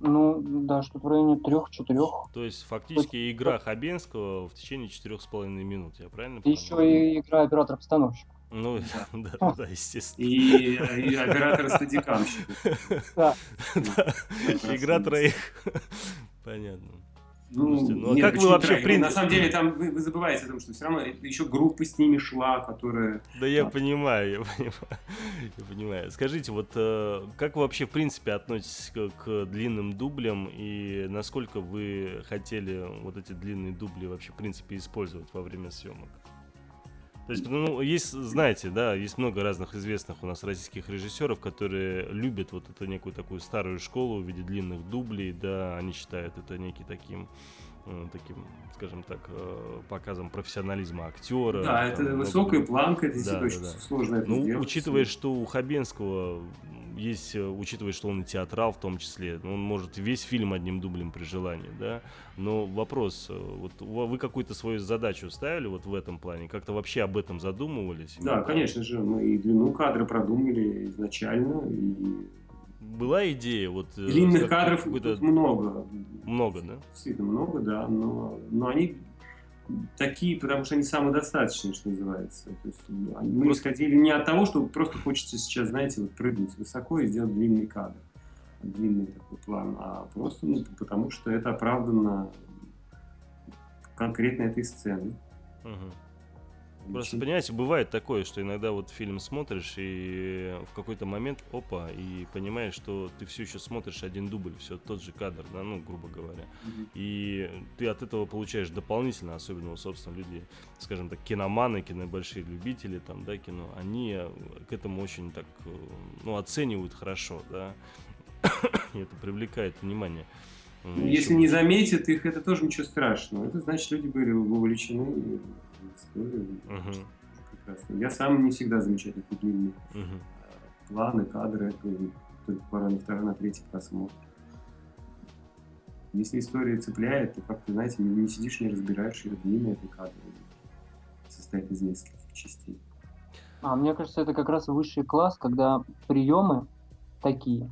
Ну, да, что-то в районе трех-четырех. То есть фактически Хоть... игра Хабенского в течение четырех с половиной минут, я правильно понимаю? Еще и игра оператор-постановщик. Ну, да, да, да, естественно. И, и оператор стадикамщик. Да. Игра троих. Понятно. Ну, Слушайте, ну а нет, как вы вообще приняли? На самом деле там вы, вы забываете о том, что все равно еще группа с ними шла, которая... Да я а. понимаю, я понимаю, я понимаю. Скажите, вот э, как вы вообще в принципе относитесь к, к длинным дублям и насколько вы хотели вот эти длинные дубли вообще в принципе использовать во время съемок? То есть, ну, есть, знаете, да, есть много разных известных у нас российских режиссеров, которые любят вот эту некую такую старую школу в виде длинных дублей, да, они считают это некий таким таким, скажем так, э, показом профессионализма актера. Да, это много... высокая планка, это да, очень да, да. сложно это ну, сделать. Учитывая, что у Хабенского есть, э, учитывая, что он и театрал в том числе, он может весь фильм одним дублем при желании, да, но вопрос, вот вы какую-то свою задачу ставили вот в этом плане, как-то вообще об этом задумывались? Да, конечно же, мы и длину кадра продумали изначально, и была идея вот... Э, Длинных кадров тут много. Много, да? Действительно много, да, но, но они такие, потому что они самодостаточные, что называется. То есть мы просто... исходили не от того, что просто хочется сейчас, знаете, вот прыгнуть высоко и сделать длинный кадр, длинный такой план, а просто ну, потому что это оправдано конкретно этой сцены. Угу. Просто, понимаете, бывает такое, что иногда вот фильм смотришь, и в какой-то момент, опа, и понимаешь, что ты все еще смотришь один дубль, все тот же кадр, да, ну, грубо говоря. Mm-hmm. И ты от этого получаешь дополнительно, особенно, собственно, люди, скажем так, киноманы, кино большие любители, там, да, кино, они к этому очень так, ну, оценивают хорошо, да, и это привлекает внимание. Ну, Если не заметят их, это тоже ничего страшного. Это значит, люди были вовлечены историю. Угу. Прекрасно. Я сам не всегда замечаю такие длинные угу. планы, кадры, только пора на второй, на третий просмотр. Если история цепляет, то как-то, знаете, не, не сидишь, не разбираешь ее длинные это кадры. Состоит из нескольких частей. А мне кажется, это как раз высший класс, когда приемы такие,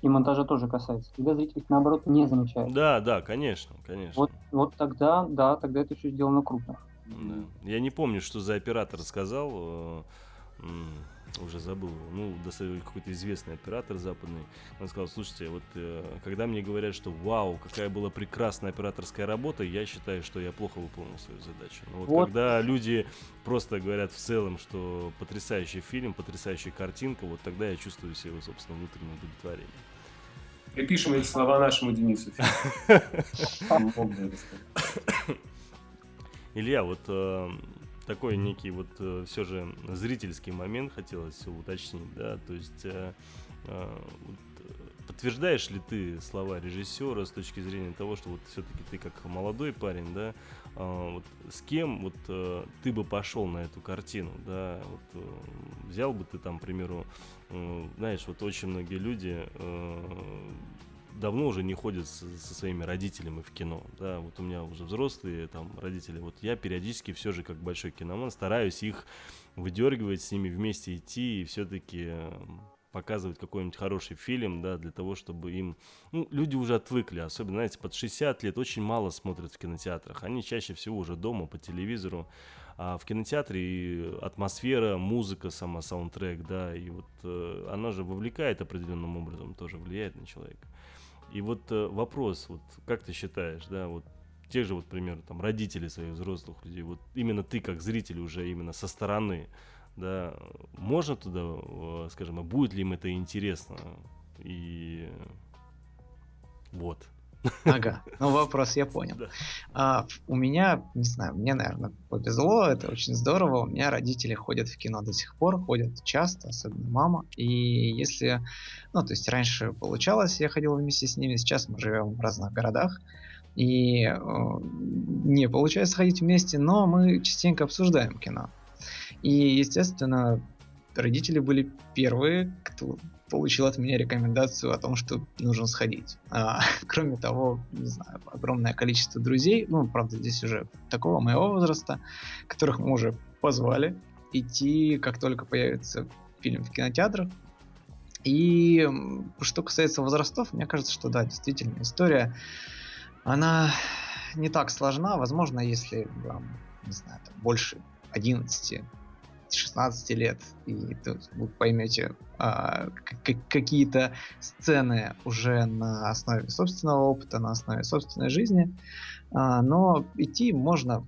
и монтажа тоже касается, когда зритель их наоборот не замечает. Да, да, конечно, конечно. Вот, вот тогда, да, тогда это все сделано круто. Да. Я не помню, что за оператор сказал. Э, уже забыл. Ну, достаточно какой-то известный оператор западный. Он сказал, слушайте, вот э, когда мне говорят, что вау, какая была прекрасная операторская работа, я считаю, что я плохо выполнил свою задачу. Но вот, вот. когда люди просто говорят в целом, что потрясающий фильм, потрясающая картинка, вот тогда я чувствую себе, собственно, внутреннее удовлетворение. Припишем эти слова нашему Денису. Илья, вот э, такой некий вот э, все же зрительский момент хотелось уточнить, да, то есть э, э, подтверждаешь ли ты слова режиссера с точки зрения того, что вот все-таки ты как молодой парень, да, а, вот с кем вот э, ты бы пошел на эту картину, да, вот э, взял бы ты там, к примеру, э, знаешь, вот очень многие люди давно уже не ходят со, со своими родителями в кино, да, вот у меня уже взрослые там родители, вот я периодически все же как большой киноман стараюсь их выдергивать, с ними вместе идти и все-таки показывать какой-нибудь хороший фильм, да, для того, чтобы им... Ну, люди уже отвыкли, особенно, знаете, под 60 лет очень мало смотрят в кинотеатрах. Они чаще всего уже дома, по телевизору. А в кинотеатре атмосфера, музыка сама, саундтрек, да, и вот э, она же вовлекает определенным образом, тоже влияет на человека. И вот э, вопрос, вот как ты считаешь, да, вот те же вот, пример, там, родители своих взрослых людей, вот именно ты как зритель уже именно со стороны, да, можно туда, э, скажем, а будет ли им это интересно? И вот. Ага, ну вопрос я понял. Да. А, у меня, не знаю, мне, наверное, повезло, это очень здорово. У меня родители ходят в кино до сих пор, ходят часто, особенно мама. И если, ну, то есть раньше получалось, я ходил вместе с ними, сейчас мы живем в разных городах, и э, не получается ходить вместе, но мы частенько обсуждаем кино. И, естественно, родители были первые, кто получил от меня рекомендацию о том, что нужно сходить. А, кроме того, не знаю, огромное количество друзей, ну, правда, здесь уже такого моего возраста, которых мы уже позвали идти, как только появится фильм в кинотеатрах. И что касается возрастов, мне кажется, что да, действительно, история, она не так сложна. Возможно, если вам, не знаю, там, больше 11 16 лет, и вы поймете а, какие-то сцены уже на основе собственного опыта, на основе собственной жизни. А, но идти можно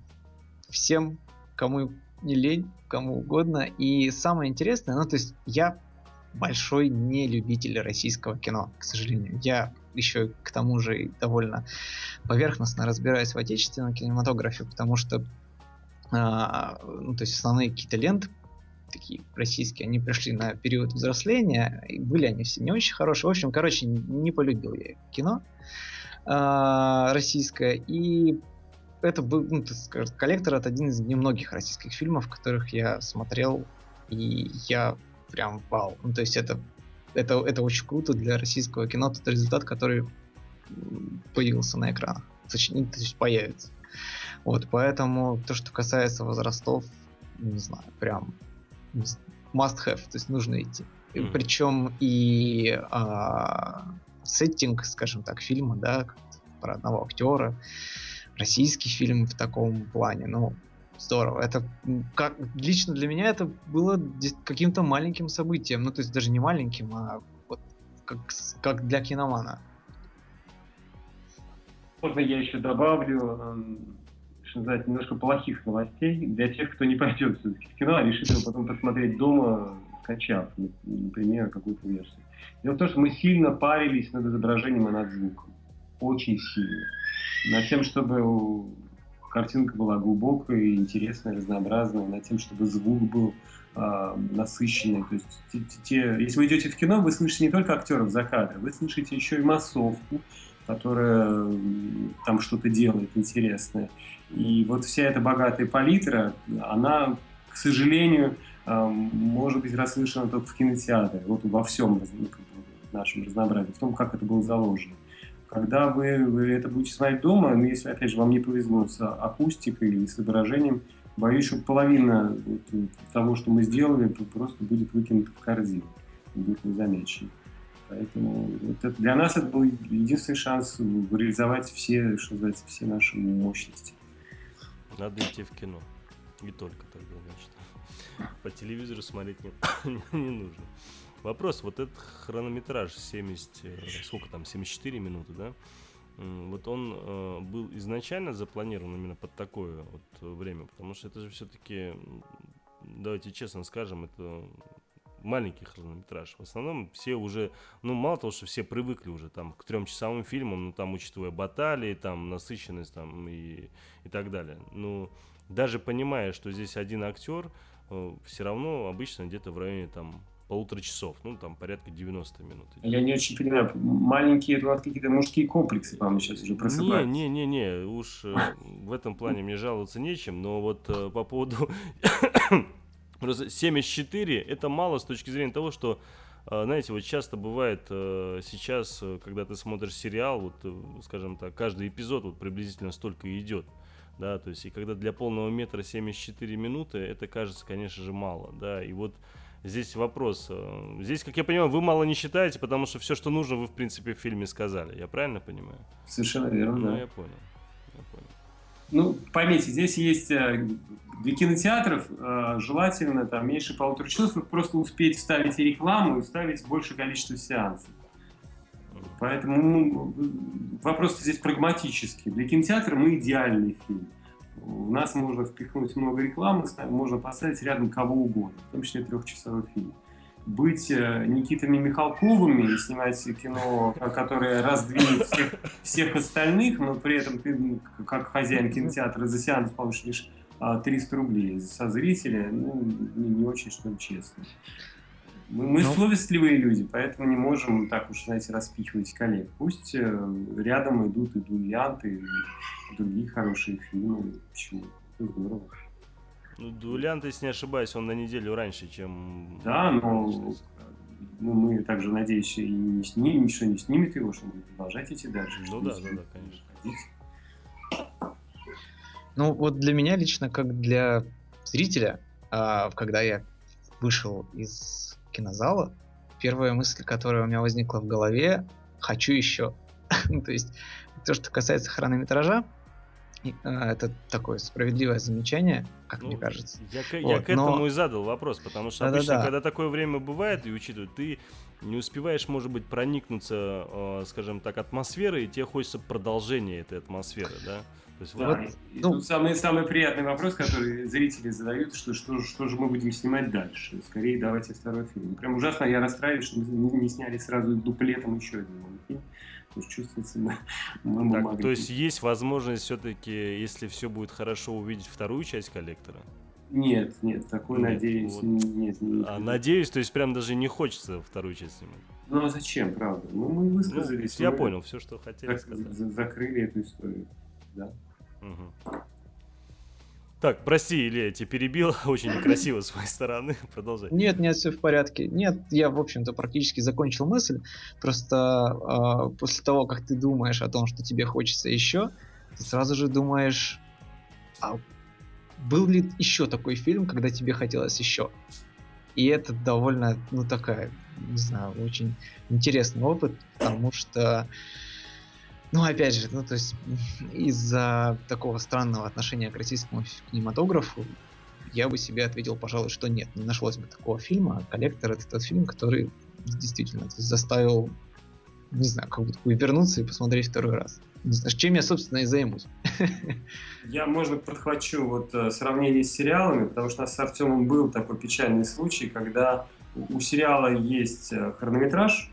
всем, кому не лень, кому угодно. И самое интересное, ну то есть я большой не любитель российского кино, к сожалению. Я еще к тому же довольно поверхностно разбираюсь в отечественном кинематографе, потому что а, ну, то есть основные какие-то ленты такие российские, они пришли на период взросления, и были они все не очень хорошие. В общем, короче, не полюбил я кино а, российское, и это был, ну, так сказать, коллектор это один из немногих российских фильмов, которых я смотрел, и я прям вау. Ну, то есть это, это, это очень круто для российского кино, тот результат, который появился на экранах. Точнее, то есть появится. Вот, поэтому то, что касается возрастов, не знаю, прям must have, то есть нужно идти. Mm-hmm. Причем и а, сеттинг, скажем так, фильма, да, про одного актера, российский фильм в таком плане, ну, здорово. Это как лично для меня это было каким-то маленьким событием, ну, то есть даже не маленьким, а вот как, как для киномана. Можно я еще добавлю, что называется, немножко плохих новостей для тех, кто не пойдет все-таки в кино, а решит его потом посмотреть дома, скачав, например, какую-то версию. Дело в том, что мы сильно парились над изображением и над звуком. Очень сильно. Над тем, чтобы картинка была глубокая, интересная, разнообразная, над тем, чтобы звук был э, насыщенный. То есть, те, те, если вы идете в кино, вы слышите не только актеров за кадром, вы слышите еще и массовку, которая там что-то делает интересное. И вот вся эта богатая палитра, она, к сожалению, может быть расслышана только в кинотеатре, вот во всем нашем разнообразии, в том, как это было заложено. Когда вы, вы это будете смотреть дома, ну, если, опять же, вам не повезло с акустикой или с изображением, боюсь, что половина того, что мы сделали, просто будет выкинута в корзину, будет незамечено. Поэтому вот это, для нас это был единственный шанс реализовать все, что называется, все наши мощности. Надо идти в кино. И только тогда, значит. По телевизору смотреть не, не нужно. Вопрос, вот этот хронометраж 70, э, сколько там, 74 минуты, да? Вот он э, был изначально запланирован именно под такое вот время, потому что это же все-таки, давайте честно скажем, это маленький хронометраж. В основном все уже, ну, мало того, что все привыкли уже там к трехчасовым фильмам, ну, там, учитывая баталии, там, насыщенность, там, и, и так далее. Ну, даже понимая, что здесь один актер, э, все равно обычно где-то в районе, там, полутора часов, ну, там порядка 90 минут. Я не очень понимаю, маленькие, это какие-то мужские комплексы, по-моему, сейчас уже просыпаются. Не, не, не, не, уж э, в этом плане мне жаловаться нечем, но вот э, по поводу 74 это мало с точки зрения того, что э, знаете, вот часто бывает э, сейчас, э, когда ты смотришь сериал, вот, скажем так, каждый эпизод вот приблизительно столько и идет да, то есть и когда для полного метра 74 минуты, это кажется, конечно же, мало, да, и вот здесь вопрос, здесь, как я понимаю, вы мало не считаете, потому что все, что нужно, вы, в принципе, в фильме сказали, я правильно понимаю? Совершенно верно, ну, да. я понял. Ну, поймите, здесь есть э, для кинотеатров э, желательно там меньше полутора часов просто успеть вставить рекламу и вставить большее количество сеансов. Поэтому ну, вопрос здесь прагматический. Для кинотеатра мы идеальный фильм. У нас можно впихнуть много рекламы, можно поставить рядом кого угодно, в том числе трехчасовой фильм. Быть э, Никитами Михалковыми и снимать кино, которое раздвинет всех, всех остальных, но при этом ты, как хозяин кинотеатра, за сеанс получишь лишь 300 рублей со зрителя, ну, не, не очень, что ли, честно. Мы, мы ну, совестливые люди, поэтому не можем так уж, знаете, распихивать коллег. Пусть э, рядом идут и дуэлянты, и другие хорошие фильмы. Почему? Это здорово. Ну, дуэлянт, если не ошибаюсь, он на неделю раньше, чем... Да, но ну, мы также, надеюсь, и не снимем, ничего не снимет его, чтобы продолжать идти дальше. Ну да, да, да, конечно. Ну, вот для меня лично, как для зрителя, а, когда я вышел из кинозала, первая мысль, которая у меня возникла в голове, хочу еще. Ну, то есть, то, что касается хронометража, это такое справедливое замечание, как ну, мне кажется. Я, вот, я к этому но... и задал вопрос, потому что да, обычно, да, да. когда такое время бывает, и учитывая, ты не успеваешь, может быть, проникнуться, э, скажем так, атмосферой, и тебе хочется продолжения этой атмосферы, да? То есть, да, вот, и, ну, самый, самый приятный вопрос, который зрители задают, что, что, что же мы будем снимать дальше. Скорее давайте второй фильм. Прям ужасно я расстраиваюсь, что мы не, не сняли сразу дуплетом еще один фильм. То есть чувствуется, мы, мы так, могли... То есть есть возможность все-таки, если все будет хорошо, увидеть вторую часть коллектора? Нет, нет, такой нет, надеюсь, вот. нет, нет. А, надеюсь, то есть прям даже не хочется вторую часть снимать. Ну а зачем, правда? Ну мы высказались. Ну, я понял все, что хотели зак- сказать. Закрыли эту историю, да. Угу. Так, прости, Илья, я тебя перебил. Очень некрасиво с моей стороны. Продолжай. Нет, нет, все в порядке. Нет, я, в общем-то, практически закончил мысль. Просто э, после того, как ты думаешь о том, что тебе хочется еще, ты сразу же думаешь, а был ли еще такой фильм, когда тебе хотелось еще? И это довольно, ну, такая, не знаю, очень интересный опыт, потому что ну, опять же, ну, то есть из-за такого странного отношения к российскому кинематографу я бы себе ответил, пожалуй, что нет, не нашлось бы такого фильма. «Коллектор» — это тот фильм, который действительно заставил, не знаю, как будто вернуться и посмотреть второй раз. Не знаю, чем я, собственно, и займусь. Я, можно, подхвачу вот э, сравнение с сериалами, потому что у нас с Артемом был такой печальный случай, когда у сериала есть э, хронометраж,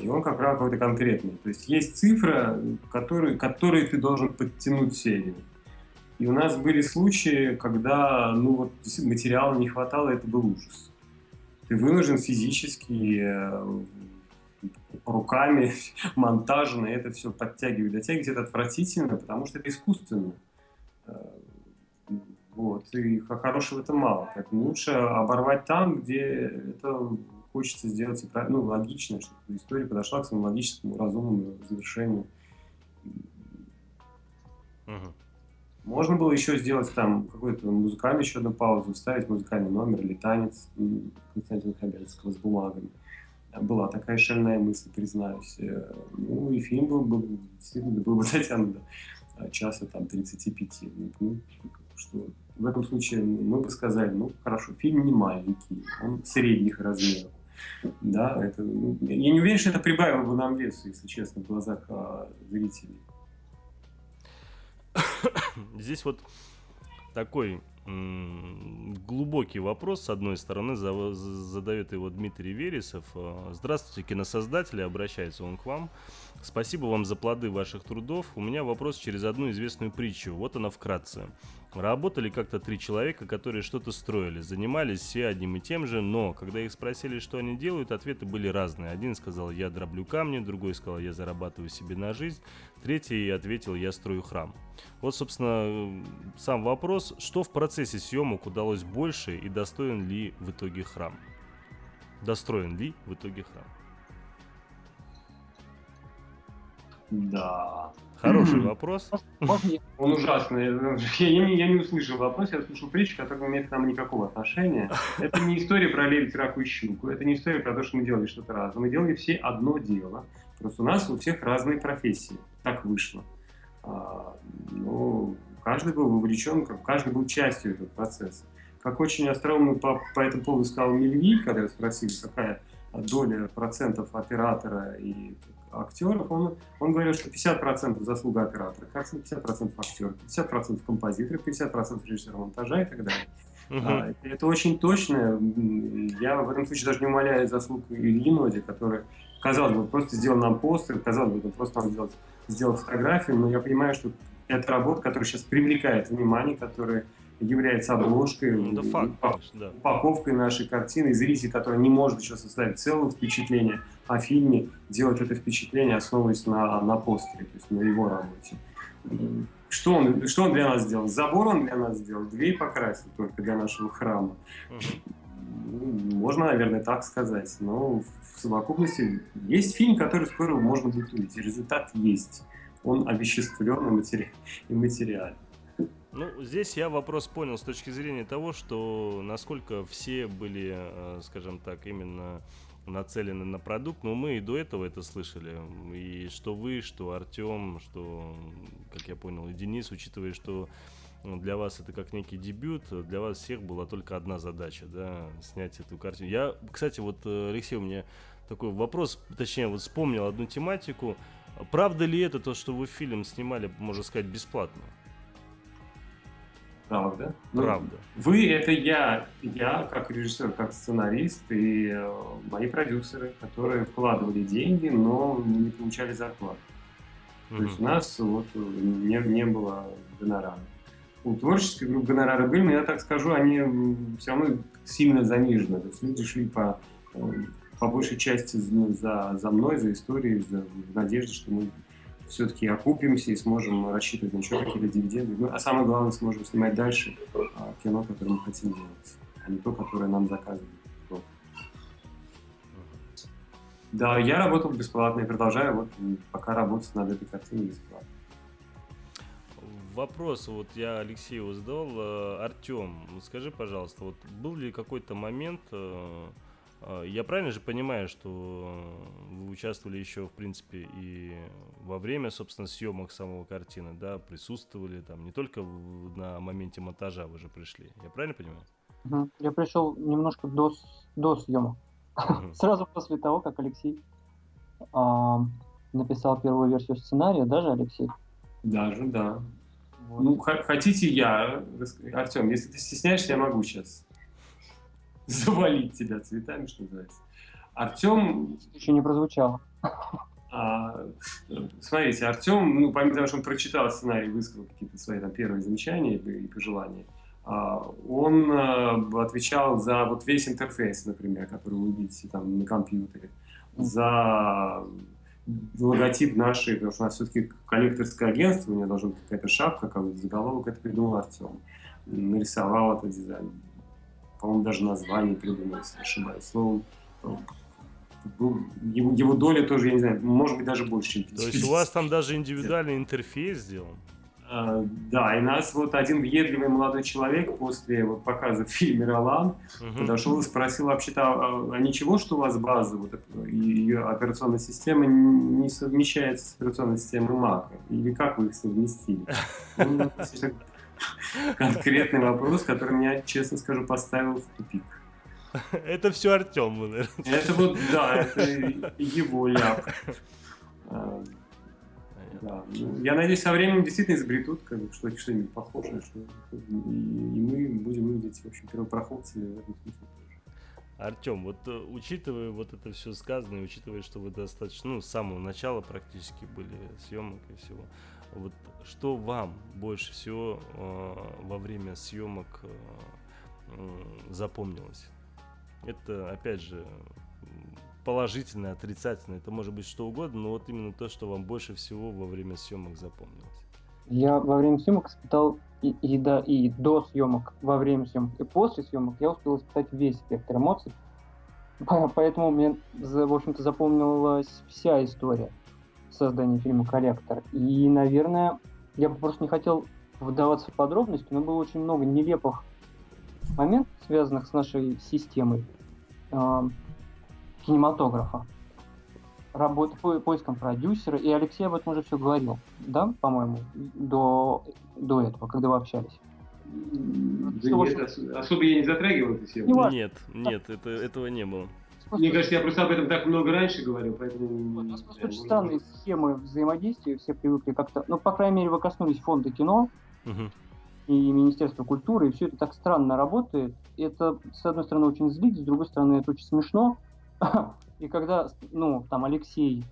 и он как раз какой-то конкретный. То есть есть цифра, которую, которой ты должен подтянуть серию. И у нас были случаи, когда ну, вот, материала не хватало, это был ужас. Ты вынужден физически э, руками, монтажно это все подтягивать. Дотягивать это отвратительно, потому что это искусственно. Э, вот. И хорошего это мало. Так лучше оборвать там, где это хочется сделать ну, логично, чтобы история подошла к своему логическому, разумному завершению. Угу. Можно было еще сделать там какой-то музыкальный еще одну паузу, вставить музыкальный номер или танец Константина Хабенского с бумагами. Была такая шальная мысль, признаюсь. Э, ну и фильм был бы действительно был бы дотянут до часа там 35. Ну, что в этом случае мы бы сказали, ну хорошо, фильм не маленький, он средних размеров. Да, это, ну, я не уверен, что это прибавило бы нам весу, если честно, в глазах а, зрителей. Здесь вот такой глубокий вопрос, с одной стороны, задает его Дмитрий Вересов. Э, Здравствуйте, киносоздатели, обращается он к вам. Спасибо вам за плоды ваших трудов. У меня вопрос через одну известную притчу. Вот она вкратце. Работали как-то три человека, которые что-то строили, занимались все одним и тем же, но когда их спросили, что они делают, ответы были разные. Один сказал, я дроблю камни, другой сказал, я зарабатываю себе на жизнь, третий ответил, я строю храм. Вот, собственно, сам вопрос, что в процессе съемок удалось больше и достоин ли в итоге храм? Достроен ли в итоге храм? Да. Хороший вопрос. Он ужасный. Я не, я не услышал вопрос, я услышал притчу, которая имеет к нам никакого отношения. Это не история про лебедь, раку и щуку. Это не история про то, что мы делали что-то разное. Мы делали все одно дело. Просто у нас у всех разные профессии. Так вышло. А, ну, каждый был вовлечен, каждый был частью этого процесса. Как очень остроумно по, по этому поводу сказал Мельви, когда я спросил, какая доля процентов оператора и актеров, он, он говорил, что 50% заслуга оператора, 50% актера, 50% композитора, 50% режиссера монтажа и так далее. Uh-huh. А, это очень точно. Я в этом случае даже не умоляю заслуг Ильи Ноди, который, казалось бы, просто сделал нам постер, казалось бы, просто нам сделал, сделал фотографию, но я понимаю, что это работа, которая сейчас привлекает внимание, которая является обложкой, ну, факт, конечно, да. упаковкой нашей картины. И зритель, который не может еще составить целое впечатление о фильме, делает это впечатление, основываясь на, на постере, то есть на его работе. Что он, что он для нас сделал? Забор он для нас сделал, дверь покрасил только для нашего храма. Угу. Можно, наверное, так сказать. Но в совокупности есть фильм, который скоро можно будет увидеть. Результат есть. Он овеществлен и, матери... и материален. Ну, здесь я вопрос понял с точки зрения того, что насколько все были, э, скажем так, именно нацелены на продукт, но мы и до этого это слышали. И что вы, что Артем, что, как я понял, и Денис, учитывая, что ну, для вас это как некий дебют, для вас всех была только одна задача, да, снять эту картину. Я, кстати, вот, э, Алексей, у меня такой вопрос, точнее, вот вспомнил одну тематику. Правда ли это то, что вы фильм снимали, можно сказать, бесплатно? Правда. Ну, Правда. Вы — это я, я как режиссер, как сценарист и э, мои продюсеры, которые вкладывали деньги, но не получали зарплату. Mm-hmm. То есть у нас вот не, не было гонорара. У творческой группы гонорары были, но я так скажу, они все равно сильно занижены. То есть люди шли по, э, по большей части за, за мной, за историей, за, в надежде, что мы все-таки окупимся и сможем рассчитывать на еще какие-то дивиденды. Ну, а самое главное, сможем снимать дальше а, кино, которое мы хотим делать, а не то, которое нам заказывают. Да, я работал бесплатно и продолжаю вот пока работать над этой картиной бесплатно. Вопрос вот я Алексею задал. Э, Артем, скажи, пожалуйста, вот был ли какой-то момент, э, я правильно же понимаю, что вы участвовали еще, в принципе, и во время, собственно, съемок самого картины, да, присутствовали там не только на моменте монтажа вы же пришли. Я правильно понимаю? Я пришел немножко до, до съемок. Сразу после того, как Алексей а, написал первую версию сценария, даже Алексей? Даже, да. Вот. Ну, хотите я, Артем, если ты стесняешься, я могу сейчас. завалить тебя цветами, что называется. Артем... Еще не прозвучало. А, смотрите, Артем, ну, помимо того, что он прочитал сценарий, высказал какие-то свои там первые замечания и пожелания, а, он а, отвечал за вот весь интерфейс, например, который вы видите там на компьютере, за логотип нашей, потому что у нас все-таки коллекторское агентство, у меня должна быть какая-то шапка, какой-то заголовок, это придумал Артем. Нарисовал этот дизайн по-моему, даже название придумал, если не ошибаюсь. Словом, его, его доля тоже, я не знаю, может быть, даже больше, чем 50. То есть у вас там даже индивидуальный интерфейс сделан? А, да, и нас вот один въедливый молодой человек после вот показа в фильме «Ролан» угу. подошел и спросил вообще-то, а, а ничего, что у вас база, вот ее операционная система не совмещается с операционной системой Mac? Или как вы их совместили? конкретный вопрос, который меня, честно скажу, поставил в тупик. Это все Артем, наверное. Это вот, да, это его ляп. Да. Ну, я надеюсь, со временем действительно изобретут как бы, что, что-нибудь похожее, что, и, мы будем выглядеть, в общем, первопроходцами в этом смысле. Артем, вот э, учитывая вот это все сказанное, учитывая, что вы достаточно, ну, с самого начала практически были съемок и всего, вот что вам больше всего э, во время съемок э, запомнилось? Это, опять же, положительное, отрицательное, это может быть что угодно, но вот именно то, что вам больше всего во время съемок запомнилось. Я во время съемок испытал и, и, да, и до съемок, во время съемок, и после съемок я успел испытать весь спектр эмоций. Поэтому мне, в общем-то, запомнилась вся история создания фильма «Коллектор». И, наверное, я бы просто не хотел вдаваться в подробности, но было очень много нелепых моментов, связанных с нашей системой э, кинематографа работы, по, поиском продюсера, и Алексей об этом уже все говорил, да, по-моему, до, до этого, когда вы общались. Да что, нет, ос- особо я не затрагивал эту тему. Нет, нет, это, этого не было. Мне кажется, я просто об этом так много раньше говорил, поэтому... У нас просто очень странные схемы взаимодействия, все привыкли как-то... Ну, по крайней мере, вы коснулись фонда кино угу. и Министерства культуры, и все это так странно работает. Это, с одной стороны, очень злит, с другой стороны, это очень смешно. И когда, ну, там Алексей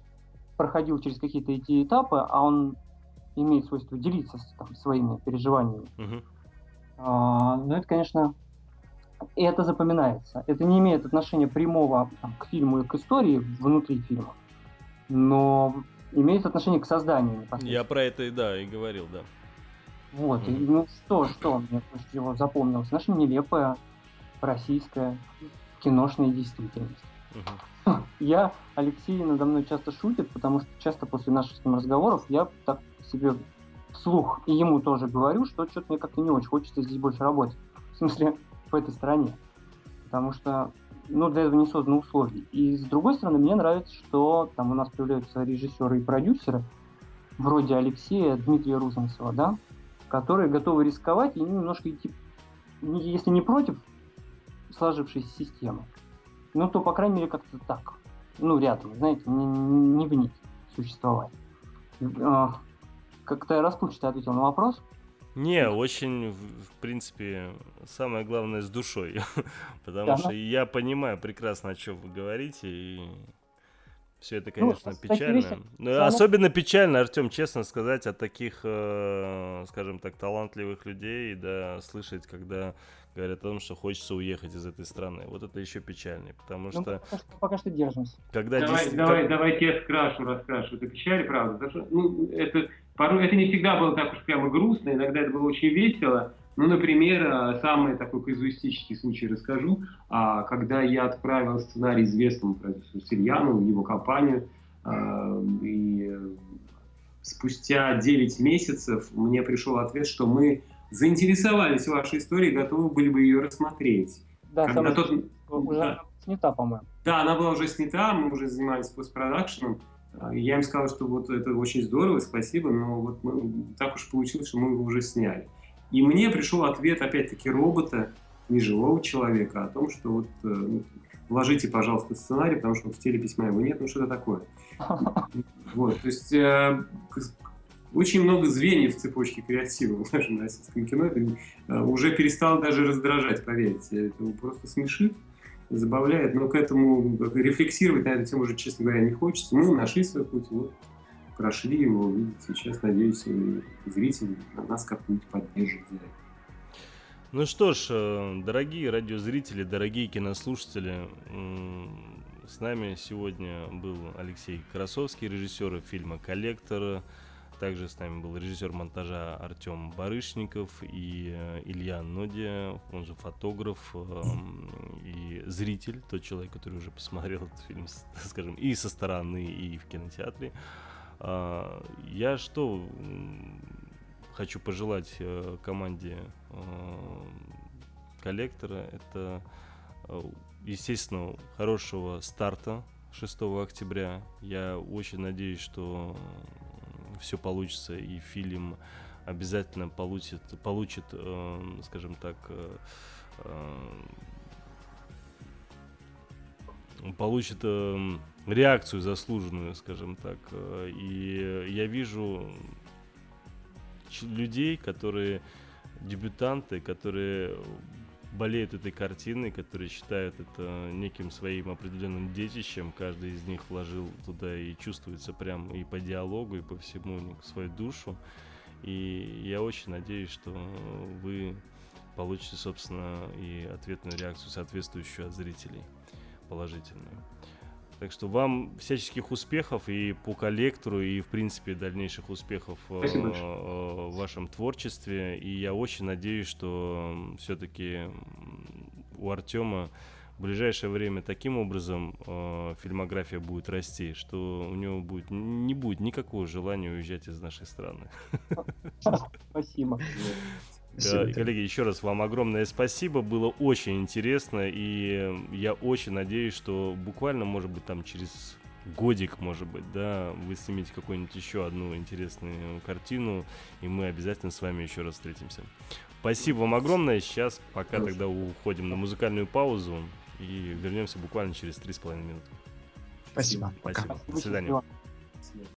проходил через какие-то эти этапы, а он имеет свойство делиться там, своими переживаниями, uh-huh. а, ну, это, конечно, это запоминается. Это не имеет отношения прямого там, к фильму и к истории внутри фильма, но имеет отношение к созданию. Я про это и да, и говорил, да. Вот, mm-hmm. и, ну что, что мне больше всего запомнилось? Наша нелепая российская киношная действительность. Uh-huh. Я, Алексей надо мной часто шутит, потому что часто после наших с ним разговоров я так себе вслух и ему тоже говорю, что что-то мне как-то не очень хочется здесь больше работать. В смысле, в этой стране. Потому что, ну, для этого не созданы условия. И с другой стороны, мне нравится, что там у нас появляются режиссеры и продюсеры, вроде Алексея, Дмитрия Рузанцева, да, которые готовы рисковать и немножко идти, если не против сложившейся системы, ну, то, по крайней мере, как-то так. Ну, рядом, знаете, не, не в ней существовать. А, как-то я расплывчато ответил на вопрос. Не, очень, в принципе, самое главное с душой. Потому да, что я понимаю прекрасно, о чем вы говорите, и все это, ну, конечно, ну, печально. Вещи, Но. Особенно печально, Артем, честно сказать, от таких, э, скажем так, талантливых людей, да, слышать, когда говорят о том, что хочется уехать из этой страны. Вот это еще печальнее, потому ну, что... Пока что, пока что держимся. Когда давай, дес... давай, давайте я скрашу, раскрашу. Это печаль, правда. Потому что, ну, это, порой это не всегда было так уж прямо грустно, иногда это было очень весело. Ну, например, э, самый такой казуистический случай расскажу. А, когда я отправил сценарий известному продюсеру Сильяну в его компанию, а, и спустя 9 месяцев мне пришел ответ, что мы заинтересовались вашей историей, готовы были бы ее рассмотреть. Да, Когда тот... уже да. снята, по-моему. Да, она была уже снята, мы уже занимались постпродакшеном. Я им сказал, что вот это очень здорово, спасибо, но вот мы, так уж получилось, что мы его уже сняли. И мне пришел ответ, опять-таки, робота, не живого человека, о том, что вот э, ну, вложите, пожалуйста, сценарий, потому что в теле письма его нет, ну что это такое. Вот, то есть э, очень много звеньев в цепочке креатива в нашем российском кино. Это э, уже перестало даже раздражать, поверьте. Это просто смешит, забавляет, но к этому рефлексировать на эту тему уже, честно говоря, не хочется. Мы нашли свой путь, вот, прошли его, видите, сейчас, надеюсь, зрители нас как-нибудь поддержат Ну что ж, э, дорогие радиозрители, дорогие кинослушатели, с нами сегодня был Алексей Красовский, режиссер фильма «Коллектор», также с нами был режиссер монтажа Артем Барышников и э, Илья Нодия, он же фотограф э, и зритель, тот человек, который уже посмотрел этот фильм, скажем, и со стороны, и в кинотеатре. Э, я что хочу пожелать э, команде коллектора, это, естественно, хорошего старта 6 октября. Я очень надеюсь, что все получится, и фильм обязательно получит, получит э, скажем так, э, э, получит э, реакцию заслуженную, скажем так. Э, и я вижу людей, которые дебютанты, которые болеют этой картиной, которые считают это неким своим определенным детищем. Каждый из них вложил туда и чувствуется прям и по диалогу, и по всему свою душу. И я очень надеюсь, что вы получите, собственно, и ответную реакцию, соответствующую от зрителей, положительную. Так что вам всяческих успехов и по коллектору, и, в принципе, дальнейших успехов э, в вашем творчестве. И я очень надеюсь, что все-таки у Артема в ближайшее время таким образом э, фильмография будет расти, что у него будет не будет никакого желания уезжать из нашей страны. Спасибо. Да, коллеги, еще раз вам огромное спасибо. Было очень интересно. И я очень надеюсь, что буквально, может быть, там через годик, может быть, да, вы снимете какую-нибудь еще одну интересную картину, и мы обязательно с вами еще раз встретимся. Спасибо вам огромное. Сейчас пока тогда уходим на музыкальную паузу и вернемся буквально через 3,5 минуты. Спасибо. Спасибо. Пока. До свидания.